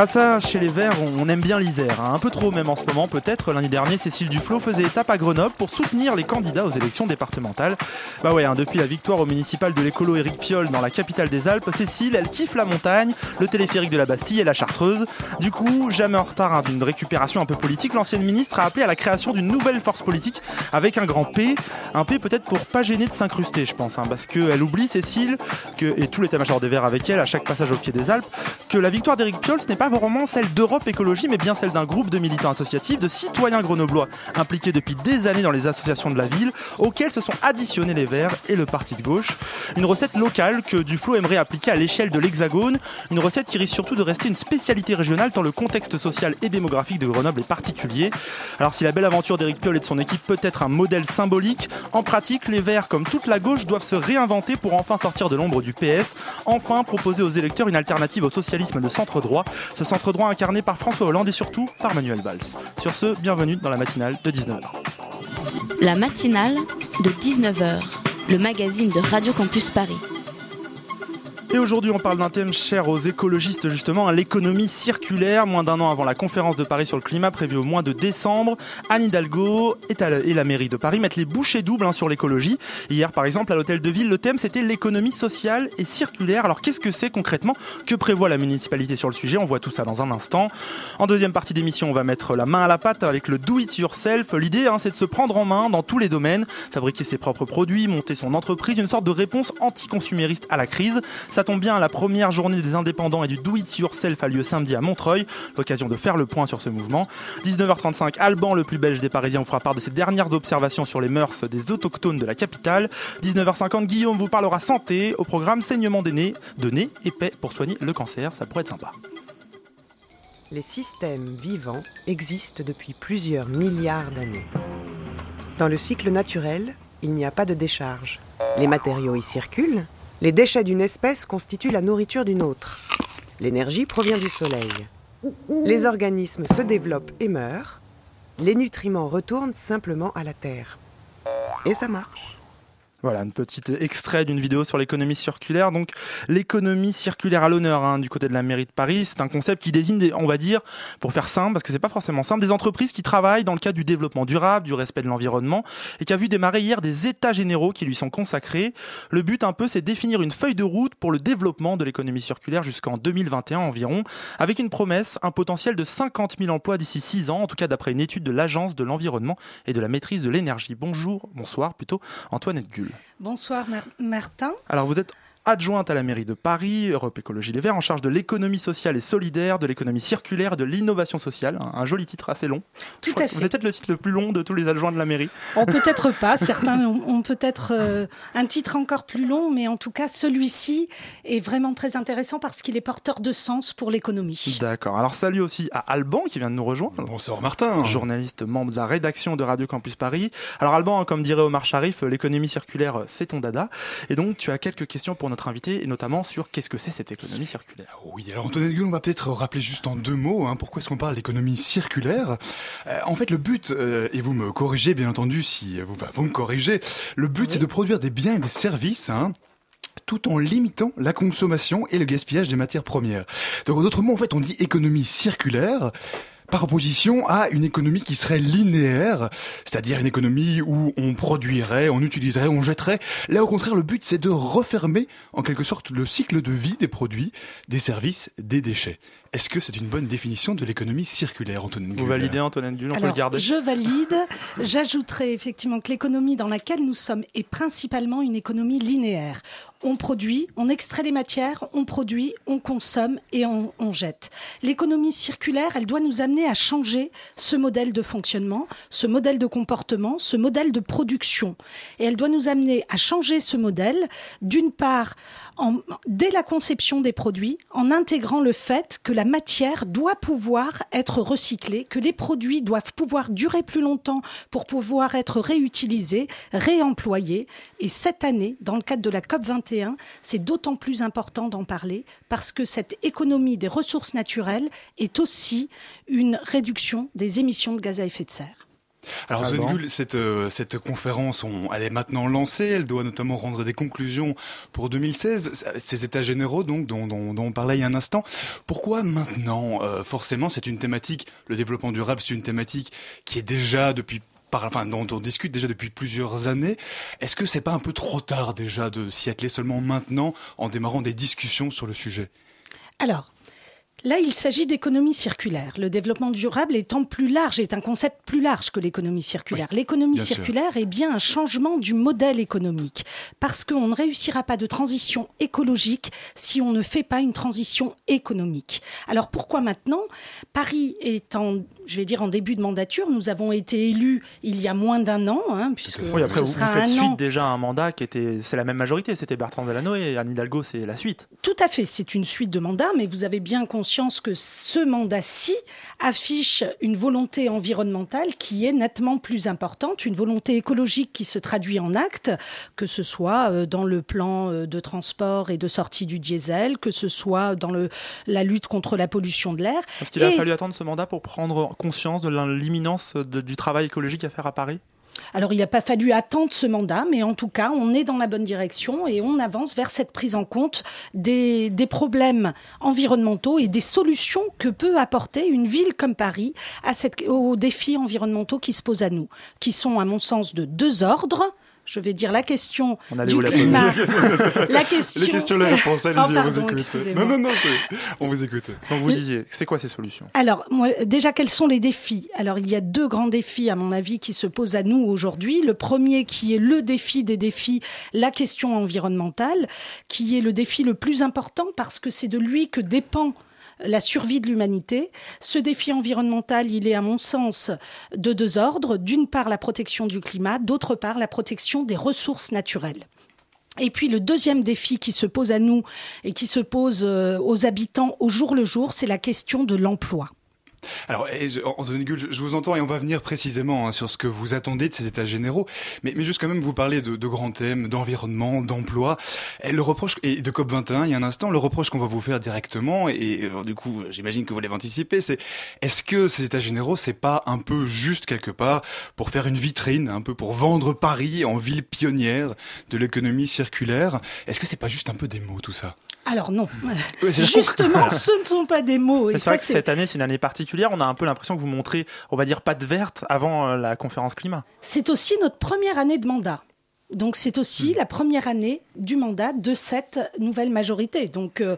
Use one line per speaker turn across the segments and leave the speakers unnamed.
Ah ça, chez les Verts, on aime bien l'Isère, hein. un peu trop même en ce moment peut-être. Lundi dernier, Cécile Duflot faisait étape à Grenoble pour soutenir les candidats aux élections départementales. Bah ouais, hein, depuis la victoire au municipal de l'écolo Éric Piolle dans la capitale des Alpes, Cécile, elle kiffe la montagne, le téléphérique de la Bastille et la Chartreuse. Du coup, jamais en retard hein, d'une récupération un peu politique, l'ancienne ministre a appelé à la création d'une nouvelle force politique avec un grand P. Un P peut-être pour pas gêner de s'incruster, je pense, parce qu'elle oublie, Cécile, et tout l'état-major des Verts avec elle à chaque passage au pied des Alpes, que la victoire d'Éric Piolle, ce n'est pas vraiment celle d'Europe Écologie, mais bien celle d'un groupe de militants associatifs, de citoyens grenoblois impliqués depuis des années dans les associations de la ville, auxquels se sont additionnés les Verts et le parti de gauche. Une recette locale que Duflo aimerait appliquer à l'échelle de l'Hexagone, une recette qui risque surtout de rester une spécialité régionale tant le contexte social et démographique de Grenoble est particulier. Alors si la belle aventure d'Éric Piolle et de son équipe peut être un modèle symbolique, en pratique, les Verts, comme toute la gauche, doivent se réinventer pour enfin sortir de l'ombre du PS, enfin proposer aux électeurs une alternative au socialisme de centre droit, ce centre droit incarné par François Hollande et surtout par Manuel Valls. Sur ce, bienvenue dans la matinale de 19h.
La matinale de 19h, le magazine de Radio Campus Paris.
Et aujourd'hui, on parle d'un thème cher aux écologistes, justement, l'économie circulaire. Moins d'un an avant la conférence de Paris sur le climat, prévue au mois de décembre, Anne Hidalgo et la, mairie de Paris mettent les bouchées doubles hein, sur l'écologie. Hier, par exemple, à l'hôtel de ville, le thème c'était l'économie sociale et circulaire. Alors, qu'est-ce que c'est concrètement? Que prévoit la municipalité sur le sujet? On voit tout ça dans un instant. En deuxième partie d'émission, on va mettre la main à la pâte avec le do it yourself. L'idée, hein, c'est de se prendre en main dans tous les domaines, fabriquer ses propres produits, monter son entreprise, une sorte de réponse anticonsumériste à la crise. Tombe bien, la première journée des indépendants et du Do It Yourself a lieu samedi à Montreuil. L'occasion de faire le point sur ce mouvement. 19h35, Alban, le plus belge des Parisiens, vous fera part de ses dernières observations sur les mœurs des autochtones de la capitale. 19h50, Guillaume vous parlera santé. Au programme saignement des nez, de nez épais pour soigner le cancer. Ça pourrait être sympa.
Les systèmes vivants existent depuis plusieurs milliards d'années. Dans le cycle naturel, il n'y a pas de décharge. Les matériaux y circulent, les déchets d'une espèce constituent la nourriture d'une autre. L'énergie provient du soleil. Les organismes se développent et meurent. Les nutriments retournent simplement à la terre. Et ça marche.
Voilà, un petit extrait d'une vidéo sur l'économie circulaire. Donc, l'économie circulaire à l'honneur hein, du côté de la mairie de Paris, c'est un concept qui désigne, des, on va dire, pour faire simple, parce que c'est pas forcément simple, des entreprises qui travaillent dans le cadre du développement durable, du respect de l'environnement, et qui a vu démarrer hier des états généraux qui lui sont consacrés. Le but, un peu, c'est définir une feuille de route pour le développement de l'économie circulaire jusqu'en 2021 environ, avec une promesse, un potentiel de 50 000 emplois d'ici 6 ans, en tout cas d'après une étude de l'Agence de l'environnement et de la maîtrise de l'énergie. Bonjour, bonsoir plutôt, Antoinette Gull.
Bonsoir Mar- Martin.
Alors vous êtes adjointe à la mairie de Paris, Europe Écologie Les Verts, en charge de l'économie sociale et solidaire, de l'économie circulaire et de l'innovation sociale. Un, un joli titre assez long.
Tout à
que Vous
fait.
êtes peut-être le titre le plus long de tous les adjoints de la mairie.
On peut-être pas, certains ont, ont peut-être euh, un titre encore plus long, mais en tout cas celui-ci est vraiment très intéressant parce qu'il est porteur de sens pour l'économie.
D'accord. Alors salut aussi à Alban qui vient de nous rejoindre.
Bonsoir Martin.
Journaliste, membre de la rédaction de Radio Campus Paris. Alors Alban, hein, comme dirait Omar Sharif, l'économie circulaire, c'est ton dada. Et donc tu as quelques questions pour notre invité, et notamment sur qu'est-ce que c'est cette économie circulaire.
Oui, alors Antoine Gull, on va peut-être rappeler juste en deux mots hein, pourquoi est-ce qu'on parle d'économie circulaire? Euh, en fait, le but, euh, et vous me corrigez bien entendu si vous, enfin, vous me corrigez, le but c'est de produire des biens et des services. Hein, tout en limitant la consommation et le gaspillage des matières premières. Donc, en d'autres mots, en fait, on dit économie circulaire par opposition à une économie qui serait linéaire, c'est-à-dire une économie où on produirait, on utiliserait, on jetterait. Là, au contraire, le but, c'est de refermer, en quelque sorte, le cycle de vie des produits, des services, des déchets. Est-ce que c'est une bonne définition de l'économie circulaire, Antoine
Vous validez, Antoine Gull, on peut le garder
Je valide. J'ajouterai effectivement que l'économie dans laquelle nous sommes est principalement une économie linéaire on produit, on extrait les matières, on produit, on consomme et on, jette. L'économie circulaire, elle doit nous amener à changer ce modèle de fonctionnement, ce modèle de comportement, ce modèle de production. Et elle doit nous amener à changer ce modèle, d'une part, dès la conception des produits, en intégrant le fait que la matière doit pouvoir être recyclée, que les produits doivent pouvoir durer plus longtemps pour pouvoir être réutilisés, réemployés. Et cette année, dans le cadre de la COP 21, c'est d'autant plus important d'en parler parce que cette économie des ressources naturelles est aussi une réduction des émissions de gaz à effet de serre.
Alors, ah cette, euh, cette conférence, elle est maintenant lancée. Elle doit notamment rendre des conclusions pour 2016. Ces états généraux, donc, dont, on parlait il y a un instant. Pourquoi maintenant euh, Forcément, c'est une thématique, le développement durable, c'est une thématique qui est déjà depuis enfin, dont on discute déjà depuis plusieurs années. Est-ce que c'est pas un peu trop tard déjà de s'y atteler seulement maintenant en démarrant des discussions sur le sujet?
Alors, Là, il s'agit d'économie circulaire. Le développement durable étant plus large, est un concept plus large que l'économie circulaire. l'économie circulaire est bien un changement du modèle économique, parce qu'on ne réussira pas de transition écologique si on ne fait pas une transition économique. Alors pourquoi maintenant? Paris est en, je vais dire en début de mandature, nous avons été élus il y a moins d'un an, hein, puisque
oui, après, ce vous, sera vous faites suite déjà un mandat qui était, c'est la même majorité, c'était Bertrand Delano et Anne Hidalgo, c'est la suite.
Tout à fait, c'est une suite de mandats, mais vous avez bien conscience que ce mandat-ci affiche une volonté environnementale qui est nettement plus importante, une volonté écologique qui se traduit en actes, que ce soit euh, dans le plan euh, de transport et de sortie du diesel, que ce soit dans le, la lutte contre la pollution de l'air.
Est-ce qu'il a fallu attendre ce mandat pour prendre conscience de l'imminence du travail écologique à faire à Paris?
Alors il n'a pas fallu attendre ce mandat, mais en tout cas, on est dans la bonne direction et on avance vers cette prise en compte des, problèmes environnementaux et des solutions que peut apporter une ville comme Paris aux défis environnementaux qui se posent à nous, qui sont à mon sens de deux ordres je vais dire la question
on
du
la
climat. la question.
Les questions, les réponses, allez-y, oh, on vous écoute. Non, non, non, on vous écoute.
Donc vous disiez, c'est quoi ces solutions?
Alors, moi, déjà, quels sont les défis? Alors, il y a deux grands défis, à mon avis, qui se posent à nous aujourd'hui. Le premier, qui est le défi des défis, la question environnementale, qui est le défi le plus important parce que c'est de lui que dépend la survie de l'humanité. Ce défi environnemental, il est à mon sens de deux ordres. D'une part, la protection du climat, d'autre part, la protection des ressources naturelles. Et puis le deuxième défi qui se pose à nous et qui se pose euh, aux habitants au jour le jour, c'est la question de l'emploi.
Alors, Anthony Gull, je vous entends et on va venir précisément hein, sur ce que vous attendez de ces états généraux. Mais, juste quand même, vous parlez de, grands thèmes, d'environnement, d'emploi. Le reproche, et de COP21, il y a un instant, le reproche qu'on va vous faire directement, et du coup, j'imagine que vous l'avez anticipé, c'est est-ce que ces états généraux, c'est pas un peu juste quelque part pour faire une vitrine, un peu pour vendre Paris en ville pionnière de l'économie circulaire? Est-ce que c'est pas juste un peu des mots tout ça?
Alors non. Justement, ce ne sont pas des mots.
C'est vrai que cette année, c'est une année particulière. On a un peu l'impression que vous montrez, on va dire, patte verte avant euh, la conférence climat.
C'est aussi notre première année de mandat. Donc c'est aussi hmm. la première année du mandat de cette nouvelle majorité. Donc euh,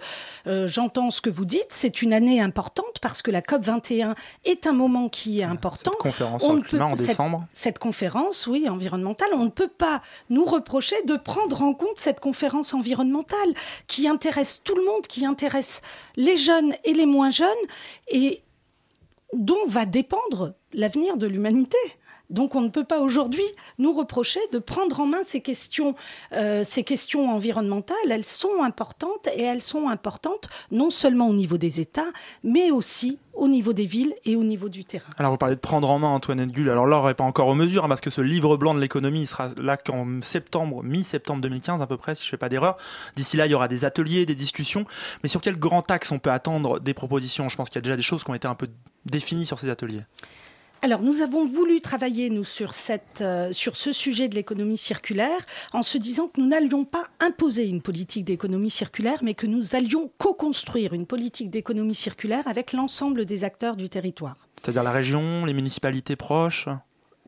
euh, j'entends ce que vous dites, c'est une année importante parce que la COP 21 est un moment qui est important.
Cette conférence on climat en décembre.
Cette, conférence, oui, environnementale, on ne peut pas nous reprocher de prendre en compte cette conférence environnementale qui intéresse tout le monde, qui intéresse les jeunes et les moins jeunes et dont va dépendre l'avenir de l'humanité. Donc on ne peut pas aujourd'hui nous reprocher de prendre en main ces questions, euh, ces questions environnementales. Elles sont importantes et elles sont importantes non seulement au niveau des États, mais aussi au niveau des villes et au niveau du terrain.
Alors vous parlez de prendre en main Antoinette Gull. Alors l'or n'est pas encore aux mesures hein, parce que ce livre blanc de l'économie sera là qu'en septembre, mi-septembre 2015 à peu près, si je ne fais pas d'erreur. D'ici là, il y aura des ateliers, des discussions. Mais sur quel grand axe on peut attendre des propositions? Je pense qu'il y a déjà des choses qui ont été un peu définies sur ces ateliers.
Alors, nous avons voulu travailler, nous, sur, cette, euh, sur ce sujet de l'économie circulaire en se disant que nous n'allions pas imposer une politique d'économie circulaire, mais que nous allions co-construire une politique d'économie circulaire avec l'ensemble des acteurs du territoire.
C'est-à-dire la région, les municipalités proches?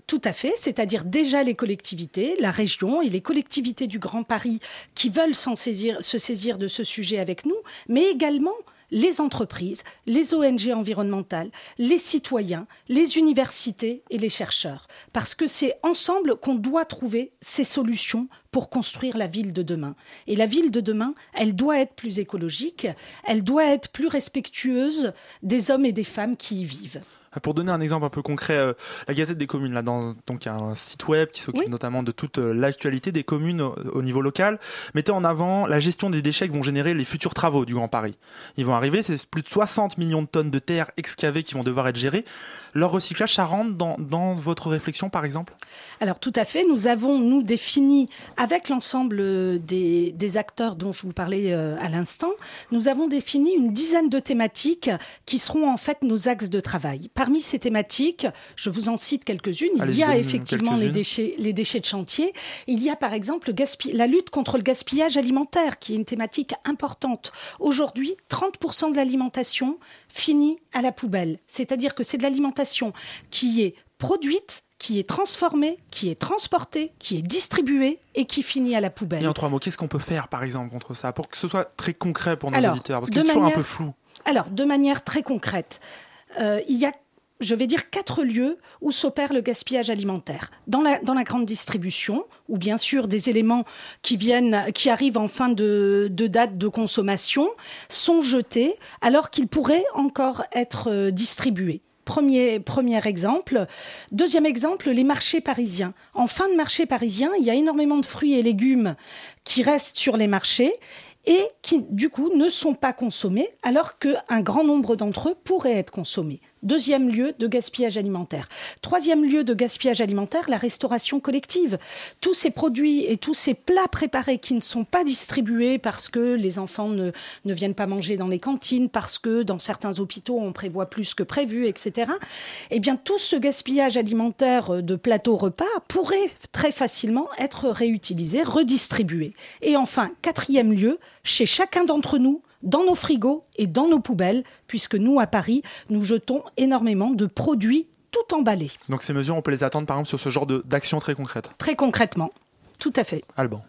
Tout à fait, c'est-à-dire déjà les collectivités, la région et les collectivités du Grand Paris qui veulent saisir, se saisir de ce sujet avec nous, mais également les entreprises, les ONG environnementales, les citoyens, les universités et les chercheurs. Parce que c'est ensemble qu'on doit trouver ces solutions pour construire la ville de demain. Et la ville de demain, elle doit être plus écologique, elle doit être plus respectueuse des hommes et des femmes qui y vivent.
Pour donner un exemple un peu concret, euh, la Gazette des communes, là, dans, donc il y a un site web qui s'occupe notamment de toute euh, l'actualité des communes au, au, niveau local, mettait en avant la gestion des déchets que vont générer les futurs travaux du Grand Paris. Ils vont arriver, c'est plus de 60 millions de tonnes de terre excavées qui vont devoir être gérées. Leur recyclage, ça rentre dans, dans votre réflexion, par exemple?
Alors tout à fait, nous avons, nous, défini, avec l'ensemble des, des, acteurs dont je vous parlais euh, à l'instant, nous avons défini une dizaine de thématiques qui seront en fait nos axes de travail parmi ces thématiques, je vous en cite quelques-unes. Il y a effectivement les déchets, les déchets de chantier. Il y a par exemple le la lutte contre le gaspillage alimentaire, qui est une thématique importante. Aujourd'hui, 30% de l'alimentation finit à la poubelle. C'est-à-dire que c'est de l'alimentation qui est produite qui est transformée, qui est transportée, qui est distribuée et qui finit à la poubelle.
Et en trois mots, qu'est-ce qu'on peut faire par exemple contre ça pour que ce soit très concret pour nos Alors, auditeurs Parce que c'est toujours un peu flou.
Alors, de manière très concrète, euh, il y a je vais dire, quatre lieux où s'opère le gaspillage alimentaire. Dans la, dans la grande distribution, où bien sûr des éléments qui viennent, qui arrivent en fin de, de date de consommation sont jetés alors qu'ils pourraient encore être euh, distribués. Premier, exemple. Deuxième exemple, les marchés parisiens. En fin de marché parisien, il y a énormément de fruits et légumes qui restent sur les marchés et qui, du coup, ne sont pas consommés alors qu'un grand nombre d'entre eux pourraient être consommés. Deuxième lieu de gaspillage alimentaire. Troisième lieu de gaspillage alimentaire, la restauration collective. Tous ces produits et tous ces plats préparés qui ne sont pas distribués parce que les enfants ne, ne viennent pas manger dans les cantines, parce que dans certains hôpitaux on prévoit plus que prévu, etc. Eh bien, tout ce gaspillage alimentaire de plateau repas pourrait très facilement être réutilisé, redistribué. Et enfin, quatrième lieu, chez chacun d'entre nous, dans nos frigos et dans nos poubelles, puisque nous, à Paris, nous jetons énormément de produits tout emballés.
Donc ces mesures, on peut les attendre par exemple sur ce genre d'actions très concrètes
Très concrètement, tout à fait.
Alban.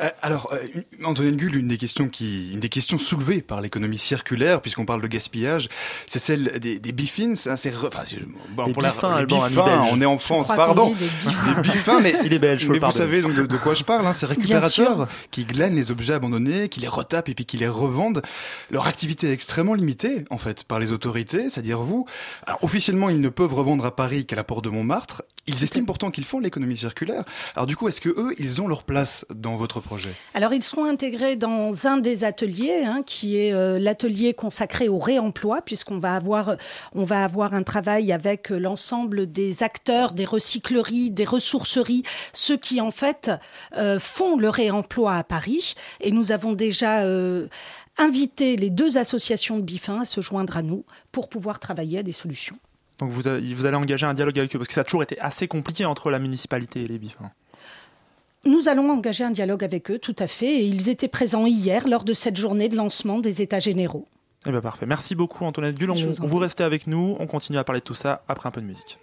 Euh, alors, euh, Antoine Gull, une des questions qui, une des questions soulevées par l'économie circulaire, puisqu'on parle de gaspillage, c'est celle des, des bifins. Hein, c'est enfin,
bon, pour bifins, la,
bifins, bifins on est en France, pardon.
Des bifins.
des bifins, mais
il est belge.
Mais vous savez donc de, de, quoi je parle. Hein, ces récupérateurs qui glanent les objets abandonnés, qui les retapent et puis qui les revendent. Leur activité est extrêmement limitée, en fait, par les autorités, c'est-à-dire vous. Alors, officiellement, ils ne peuvent revendre à Paris qu'à la porte de Montmartre. Ils estiment pourtant qu'ils font l'économie circulaire. Alors du coup, est-ce que eux, ils ont leur place dans votre projet?
Alors ils seront intégrés dans un des ateliers, hein, qui est euh, l'atelier consacré au réemploi, puisqu'on va avoir, on va avoir un travail avec l'ensemble des acteurs, des recycleries, des ressourceries, ceux qui en fait euh, font le réemploi à Paris. Et nous avons déjà euh, invité les deux associations de bifins à se joindre à nous pour pouvoir travailler à des solutions.
Donc vous, vous, allez engager un dialogue avec eux, parce que ça a toujours été assez compliqué entre la municipalité et les bifins.
Nous allons engager un dialogue avec eux, tout à fait, et ils étaient présents hier lors de cette journée de lancement des États généraux.
Eh bien parfait. Merci beaucoup Antoinette Gull. On, vous, on vous restez avec nous, on continue à parler de tout ça après un peu de musique.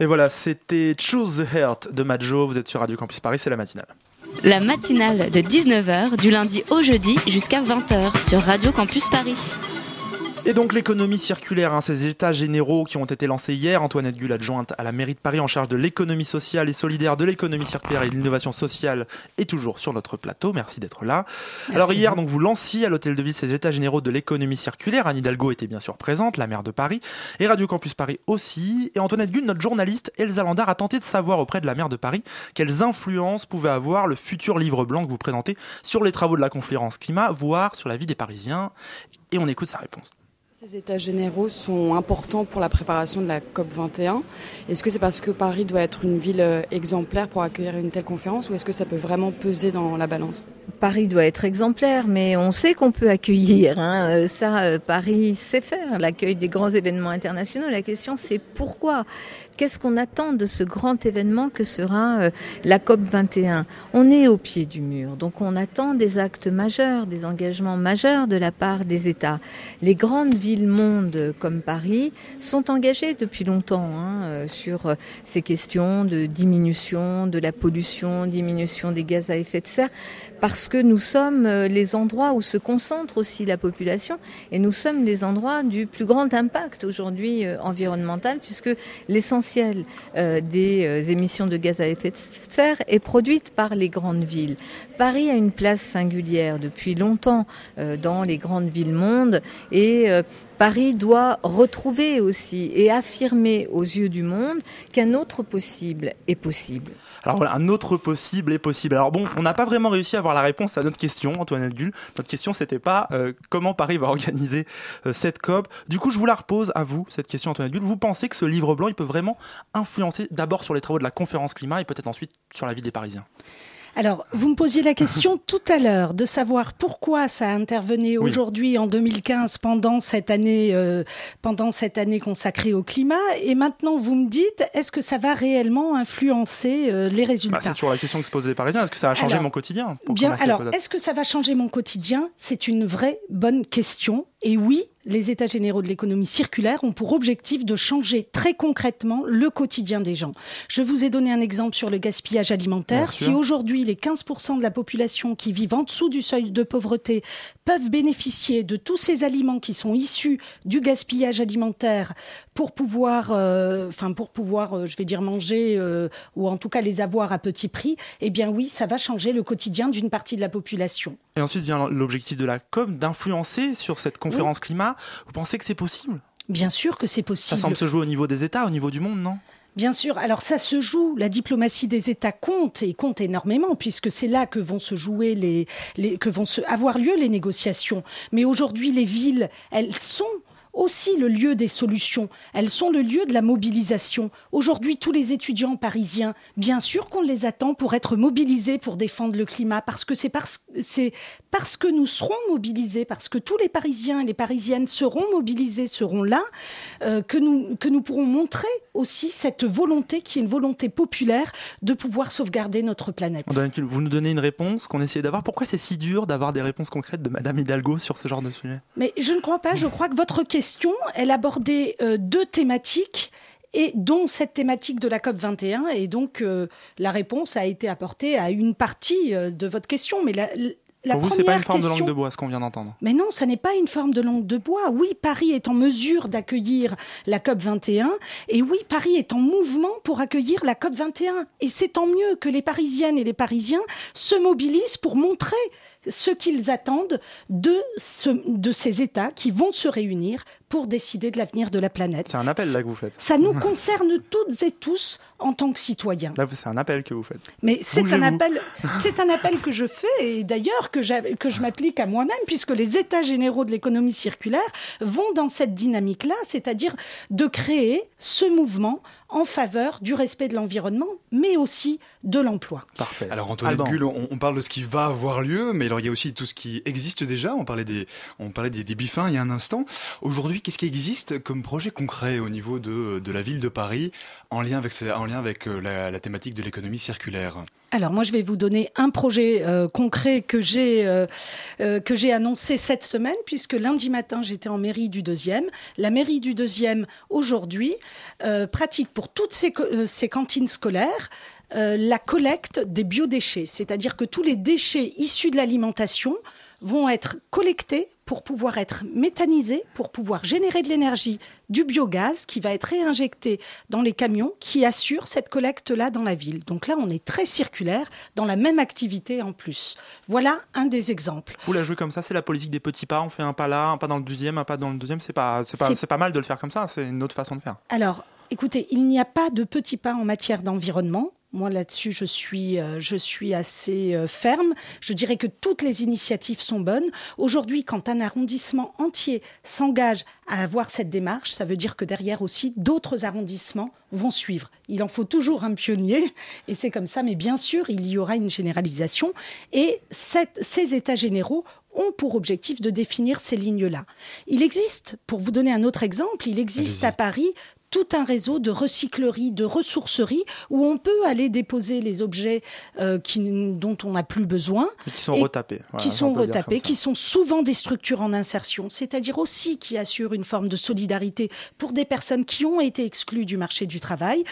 Et voilà, c'était Choose the Heart de Majo. Vous êtes sur Radio Campus Paris, c'est la matinale.
La matinale de 19h du lundi au jeudi jusqu'à 20h sur Radio Campus Paris.
Et donc l'économie circulaire, hein, ces états généraux qui ont été lancés hier, Antoinette Gull, adjointe à la mairie de Paris en charge de l'économie sociale et solidaire, de l'économie circulaire et de l'innovation sociale, est toujours sur notre plateau. Merci d'être là. Alors hier, donc vous lanciez à l'hôtel de ville ces états généraux de l'économie circulaire. Anne Hidalgo était bien sûr présente, la maire de Paris, et Radio Campus Paris aussi. Et Antoinette Gull, notre journaliste Elsa Landard, a tenté de savoir auprès de la maire de Paris quelles influences pouvait avoir le futur livre blanc que vous présentez sur les travaux de la conférence climat, voire sur la vie des Parisiens. Et on écoute sa réponse.
Ces états généraux sont importants pour la préparation de la COP 21. Est-ce que c'est parce que Paris doit être une ville euh, exemplaire pour accueillir une telle conférence ou est-ce que ça peut vraiment peser dans la balance?
Paris doit être exemplaire, mais on sait qu'on peut accueillir. Hein. Euh, ça, euh, Paris sait faire l'accueil des grands événements internationaux. La question, c'est pourquoi? Qu'est-ce qu'on attend de ce grand événement que sera la COP 21 On est au pied du mur, donc on attend des actes majeurs, des engagements majeurs de la part des États. Les grandes villes villes-monde comme Paris sont engagés depuis longtemps hein, euh, sur euh, ces questions de diminution de la pollution, diminution des gaz à effet de serre, parce que nous sommes euh, les endroits où se concentre aussi la population et nous sommes les endroits du plus grand impact aujourd'hui environnemental, puisque l'essentiel des émissions de gaz à effet de serre est produite par les grandes villes. Paris a une place singulière depuis longtemps dans les grandes villes monde et Paris doit retrouver aussi et affirmer aux yeux du monde qu'un autre possible est possible.
Alors voilà, un autre possible est possible. Alors bon, on n'a pas vraiment réussi à avoir la réponse à notre question, Antoine Gull. Notre question, c'était pas euh, comment Paris va organiser euh, cette COP. Du coup, je vous la repose à vous, cette question, Antoine Gull. Vous pensez que ce livre blanc, il peut vraiment influencer d'abord sur les travaux de la conférence climat et peut-être ensuite sur la vie des Parisiens?
Alors, vous me posiez la question tout à l'heure de savoir pourquoi ça intervenait aujourd'hui en 2015 pendant cette année, euh, pendant cette année consacrée au climat, et maintenant vous me dites est-ce que ça va réellement influencer euh, les résultats bah,
C'est toujours la question que se posent les Parisiens. Est-ce que ça va changer mon quotidien?
Bien. Alors, est-ce que ça va changer mon quotidien? C'est une vraie bonne question. Et oui, les États généraux de l'économie circulaire ont pour objectif de changer très concrètement le quotidien des gens. Je vous ai donné un exemple sur le gaspillage alimentaire. Si aujourd'hui les 15% de la population qui vivent en dessous du seuil de pauvreté peuvent bénéficier de tous ces aliments qui sont issus du gaspillage alimentaire pour pouvoir, euh, enfin pour pouvoir, euh, je vais dire manger euh, ou en tout cas les avoir à petit prix, eh bien oui, ça va changer le quotidien d'une partie de la population.
Et ensuite vient l'objectif de la com d'influencer sur cette conférence climat. Vous pensez que c'est possible?
Bien sûr que c'est possible.
Ça semble se jouer au niveau des États, au niveau du monde, non?
Bien sûr. Alors ça se joue. La diplomatie des États compte et compte énormément puisque c'est là que vont se jouer les, les que vont se, avoir lieu les négociations. Mais aujourd'hui, les villes, elles sont aussi le lieu des solutions. Elles sont le lieu de la mobilisation. Aujourd'hui, tous les étudiants parisiens, bien sûr qu'on les attend pour être mobilisés pour défendre le climat, parce que c'est parce, parce que nous serons mobilisés, parce que tous les Parisiens et les Parisiennes seront mobilisés, seront là, euh, que, nous, que nous pourrons montrer aussi cette volonté qui est une volonté populaire de pouvoir sauvegarder notre planète.
Vous nous donnez une réponse qu'on essayait d'avoir. Pourquoi c'est si dur d'avoir des réponses concrètes de Madame Hidalgo sur ce genre de sujet?
Mais je ne crois pas. Je crois que votre question question, elle abordait euh, deux thématiques et dont cette thématique de la COP 21 et donc euh, la réponse a été apportée à une partie euh, de votre question mais la, la
Pour vous, c'est pas une forme de langue de bois, ce qu'on vient d'entendre.
Mais non, ça n'est pas une forme de langue de bois. Oui, Paris est en mesure d'accueillir la COP 21, et oui, Paris est en mouvement pour accueillir la COP 21. Et c'est tant mieux que les Parisiennes et les Parisiens se mobilisent pour montrer ce qu'ils attendent de, de ces États qui vont se réunir pour décider de l'avenir de la planète.
C'est un appel là que vous faites.
Ça nous concerne toutes et tous en tant que citoyens.
Là, c'est un appel que vous faites.
Mais c'est un appel, c'est un appel que je fais et d'ailleurs que, que je m'applique à moi-même puisque les États généraux de l'économie circulaire vont dans cette dynamique-là, c'est-à-dire de créer ce mouvement en faveur du respect de l'environnement, mais aussi de l'emploi.
Parfait.
Alors Antoine Gull, on, parle de ce qui va avoir lieu, mais alors il y a aussi tout ce qui existe déjà. On parlait des, on parlait des débits fins il y a un instant. Aujourd'hui, qu'est-ce qui existe comme projet concret au niveau de, de la ville de Paris en lien avec, en lien avec euh, la, la thématique de l'économie circulaire?
Alors moi je vais vous donner un projet euh, concret que j'ai euh, euh, que j'ai annoncé cette semaine puisque lundi matin j'étais en mairie du deuxième. La mairie du deuxième aujourd'hui pratique pour toutes ces, ces cantines scolaires la collecte des biodéchets, c'est-à-dire que tous les déchets issus de l'alimentation vont être collectés pour pouvoir être méthanisés, pour pouvoir générer de l'énergie, du biogaz qui va être réinjecté dans les camions qui assurent cette collecte-là dans la ville. Donc là, on est très circulaire dans la même activité en plus. Voilà un des exemples.
Vous la jouez comme ça, c'est la politique des petits pas. On fait un pas là, un pas dans le deuxième, un pas dans le deuxième. C'est pas, c'est pas, pas mal de le faire comme ça. C'est une autre façon de faire.
Alors, écoutez, il n'y a pas de petits pas en matière d'environnement. Moi, là-dessus, je suis, euh, je suis assez euh, ferme. Je dirais que toutes les initiatives sont bonnes. Aujourd'hui, quand un arrondissement entier s'engage à avoir cette démarche, ça veut dire que derrière aussi, d'autres arrondissements vont suivre. Il en faut toujours un pionnier, et c'est comme ça. Mais bien sûr, il y aura une généralisation. Et cette- ces États généraux ont pour objectif de définir ces lignes-là. Il existe, pour vous donner un autre exemple, il existe à Paris tout un réseau de recycleries, de ressourceries, où on peut aller déposer les objets euh, qui, dont on n'a plus besoin.
Et qui sont
Et
retapés. Voilà,
qui
on
sont retapés, qui sont souvent des structures en insertion, c'est-à-dire aussi qui assurent une forme de solidarité pour des personnes qui ont été exclues du marché du travail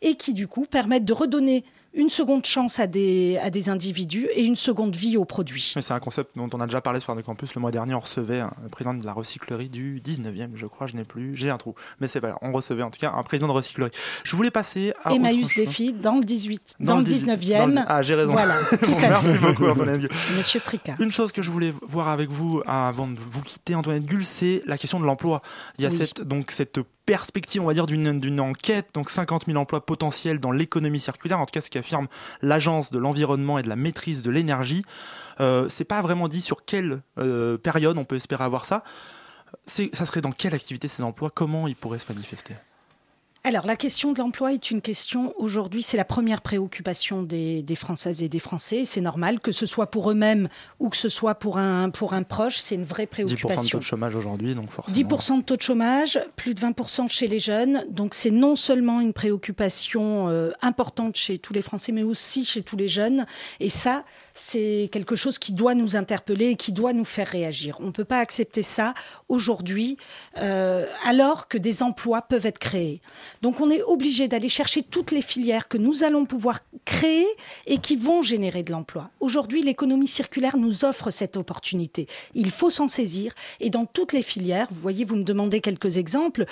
et qui, du coup, permettent de redonner une seconde chance à des, à des individus et une seconde vie aux produits.
C'est un concept dont on a déjà parlé sur Radio Campus. Le mois dernier, on recevait un président de la recyclerie du 19e, je crois, je n'ai plus, j'ai un trou. Mais c'est pas grave, on recevait en tout cas un président de recyclerie. Je voulais passer à.
Emmaüs. Défi dans le 18, dans, le
18,
19e.
dans le- Ah, j'ai raison.
Voilà, tout
Bon, Merci beaucoup, Antoinette Gull.
Monsieur Tricard.
Une chose que je voulais voir avec vous avant de vous quitter, Antoinette Gull, c'est la question de l'emploi. Il y a
Oui.
cette, donc, cette perspective, on va dire, d'une enquête, donc 50 000 emplois potentiels dans l'économie circulaire, en tout cas ce l'Agence de l'environnement et de la maîtrise de l'énergie. Euh, c'est pas vraiment dit sur quelle euh, période on peut espérer avoir ça. Ça serait dans quelle activité ces emplois? Comment ils pourraient se manifester?
Alors, la question de l'emploi est une question, aujourd'hui, c'est la première préoccupation des, des Françaises et des Français. C'est normal, que ce soit pour eux-mêmes ou que ce soit pour un, pour un proche, c'est une vraie
10% de
préoccupation.
taux de chômage aujourd'hui, donc forcément.
10% de taux de chômage, plus de 20% chez les jeunes. Donc c'est non seulement une préoccupation euh, importante chez tous les Français, mais aussi chez tous les jeunes. Et ça, c'est quelque chose qui doit nous interpeller et qui doit nous faire réagir. On ne peut pas accepter ça aujourd'hui, euh, alors que des emplois peuvent être créés. Donc on est obligé d'aller chercher toutes les filières que nous allons pouvoir créer et qui vont générer de l'emploi. Aujourd'hui, l'économie circulaire nous offre cette opportunité. Il faut s'en saisir et dans toutes les filières, vous voyez, vous me demandez quelques exemples,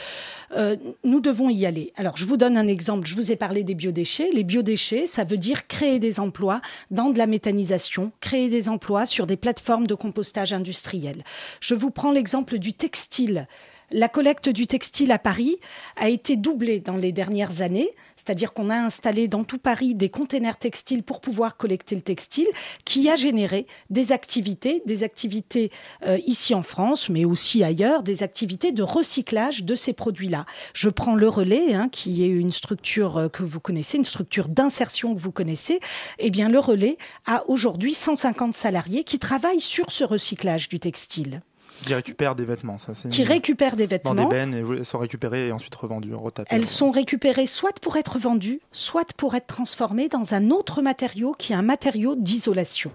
euh, nous devons y aller. Alors je vous donne un exemple, je vous ai parlé des biodéchets. Les biodéchets, ça veut dire créer des emplois dans de la méthanisation, créer des emplois sur des plateformes de compostage industriel. Je vous prends l'exemple du textile. La collecte du textile à Paris a été doublée dans les dernières années, c'est-à-dire qu'on a installé dans tout Paris des containers textiles pour pouvoir collecter le textile, qui a généré des activités, des activités euh, ici en France, mais aussi ailleurs, des activités de recyclage de ces produits-là. Je prends le relais, hein, qui est une structure euh, que vous connaissez, une structure d'insertion que vous connaissez. Eh bien, le relais a aujourd'hui 150 salariés qui travaillent sur ce recyclage du textile
Qui récupèrent des vêtements, ça c'est.
qui récupèrent des
Dans
vêtements.
des bennes et elles sont récupérées et ensuite revendues, retapées.
Elles sont récupérées soit pour être vendues, soit pour être transformées dans un autre matériau qui est un matériau d'isolation.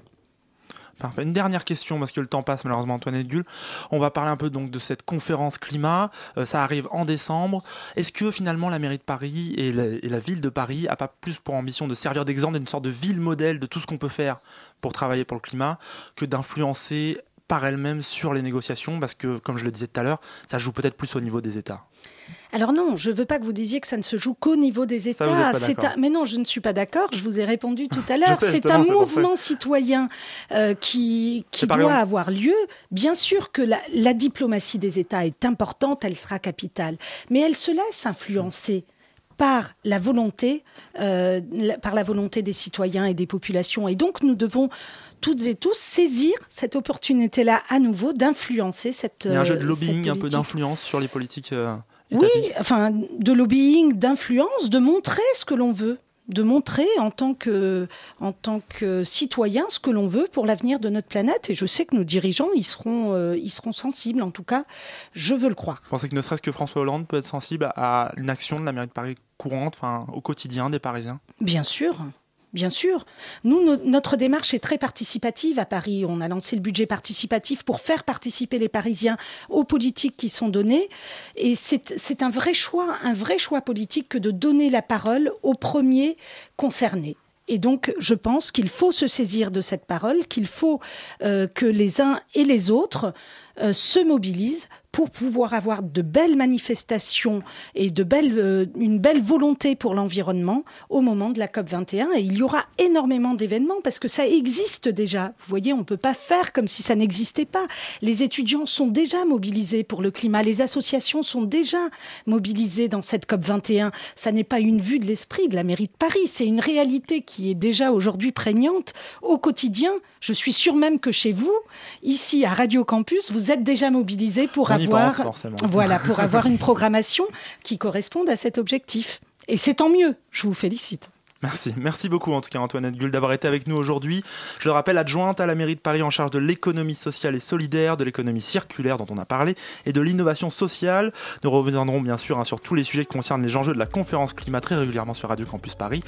Parfait. Une dernière question, parce que le temps passe malheureusement, Antoinette Gull. On va parler un peu donc de cette conférence climat. Euh, ça arrive en décembre. Est-ce que finalement la mairie de Paris et la, et la ville de Paris a pas plus pour ambition de servir d'exemple, d'une sorte de ville modèle de tout ce qu'on peut faire pour travailler pour le climat, que d'influencer par elle-même sur les négociations Parce que, comme je le disais tout à l'heure, ça joue peut-être plus au niveau des États.
Alors non, je ne veux pas que vous disiez que ça ne se joue qu'au niveau des États. C'est un- Mais non, je ne suis pas d'accord. Je vous ai répondu tout à l'heure. C'est un mouvement citoyen euh, qui, doit
exemple-
avoir lieu. Bien sûr que la, la diplomatie des États est importante, elle sera capitale, mais elle se laisse influencer par la volonté, euh, la- par la volonté des citoyens et des populations. Et donc nous devons toutes et tous saisir cette opportunité-là à nouveau d'influencer cette.
Il y a un jeu de
euh,
lobbying, un peu d'influence sur les politiques euh,
Oui, enfin, de lobbying, d'influence, de montrer ce que l'on veut, de montrer en tant que, en tant que citoyen ce que l'on veut pour l'avenir de notre planète. Et je sais que nos dirigeants, ils seront, euh, ils seront sensibles. En tout cas, je veux le croire.
Vous pensez que ne serait-ce que François Hollande peut être sensible à une action de la mairie de Paris courante, enfin, au quotidien des Parisiens?
Bien sûr. Bien sûr. Notre démarche est très participative à Paris. On a lancé le budget participatif pour faire participer les Parisiens aux politiques qui sont données. Et c'est c'est un vrai choix, un vrai choix politique que de donner la parole aux premiers concernés. Et donc, je pense qu'il faut se saisir de cette parole, qu'il faut euh, que les uns et les autres euh, se mobilisent pour pouvoir avoir de belles manifestations et de belles, euh, une belle volonté pour l'environnement au moment de la COP 21. Et il y aura énormément d'événements parce que ça existe déjà. Vous voyez, on ne peut pas faire comme si ça n'existait pas. Les étudiants sont déjà mobilisés pour le climat. Les associations sont déjà mobilisées dans cette COP 21. Ça n'est pas une vue de l'esprit de la mairie de Paris. C'est une réalité qui est déjà aujourd'hui prégnante au quotidien. Je suis sûre même que chez vous, ici à Radio Campus, vous êtes déjà mobilisés pour
On
avoir,
pense, forcément.
voilà, pour avoir une programmation qui corresponde à cet objectif. Et c'est tant mieux. Je vous félicite.
Merci, merci beaucoup en tout cas Antoinette Gull d'avoir été avec nous aujourd'hui. Je le rappelle, adjointe à la mairie de Paris en charge de l'économie sociale et solidaire, de l'économie circulaire dont on a parlé et de l'innovation sociale. Nous reviendrons bien sûr hein, sur tous les sujets qui concernent les enjeux de la conférence climat très régulièrement sur Radio Campus Paris.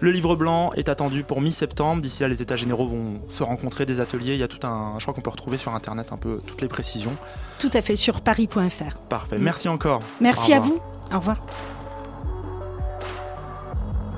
Le livre blanc est attendu pour mi-septembre. D'ici là, les états généraux vont se rencontrer, des ateliers. Il y a tout un, je crois qu'on peut retrouver sur internet un peu toutes les précisions.
Tout à fait sur paris.fr.
Parfait. Merci encore.
Merci à vous. Au revoir.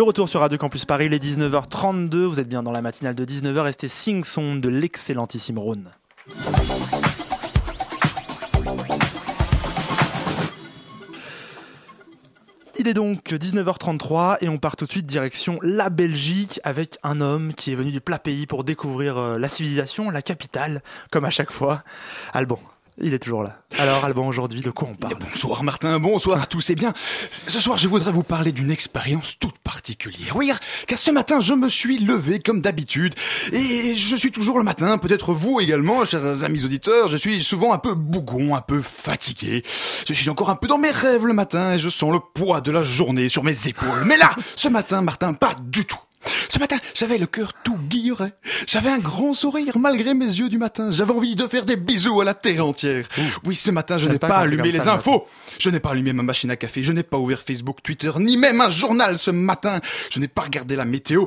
De retour sur Radio Campus Paris, les 19h32. Vous êtes bien dans la matinale de 19h. Restez Sing Song de l'excellentissime Rhône. Il est donc 19h33 et on part tout de suite direction la Belgique avec un homme qui est venu du plat pays pour découvrir euh, la civilisation, la capitale, comme à chaque fois. Alban, il est toujours là. Alors Alban, aujourd'hui, de quoi on parle
Bonsoir Martin, bonsoir à tous. Eh bien, ce soir, je voudrais vous parler d'une expérience toute particulière. Oui, car ce matin, je me suis levé comme d'habitude. Et je suis toujours le matin, peut-être vous également, chers amis auditeurs, je suis souvent un peu bougon, un peu fatigué. Je suis encore un peu dans mes rêves le matin et je sens le poids de la journée sur mes épaules. Mais là, ce matin, Martin, pas du tout. Ce matin, j'avais le cœur tout guilleret. J'avais un grand sourire malgré mes yeux du matin. J'avais envie de faire des bisous à la terre entière. Oui, ce matin, je n'ai
pas
allumé les
ça,
infos. Je n'ai pas allumé ma machine à café. Je n'ai pas ouvert Facebook, Twitter, ni même un journal ce matin. Je n'ai pas regardé la météo.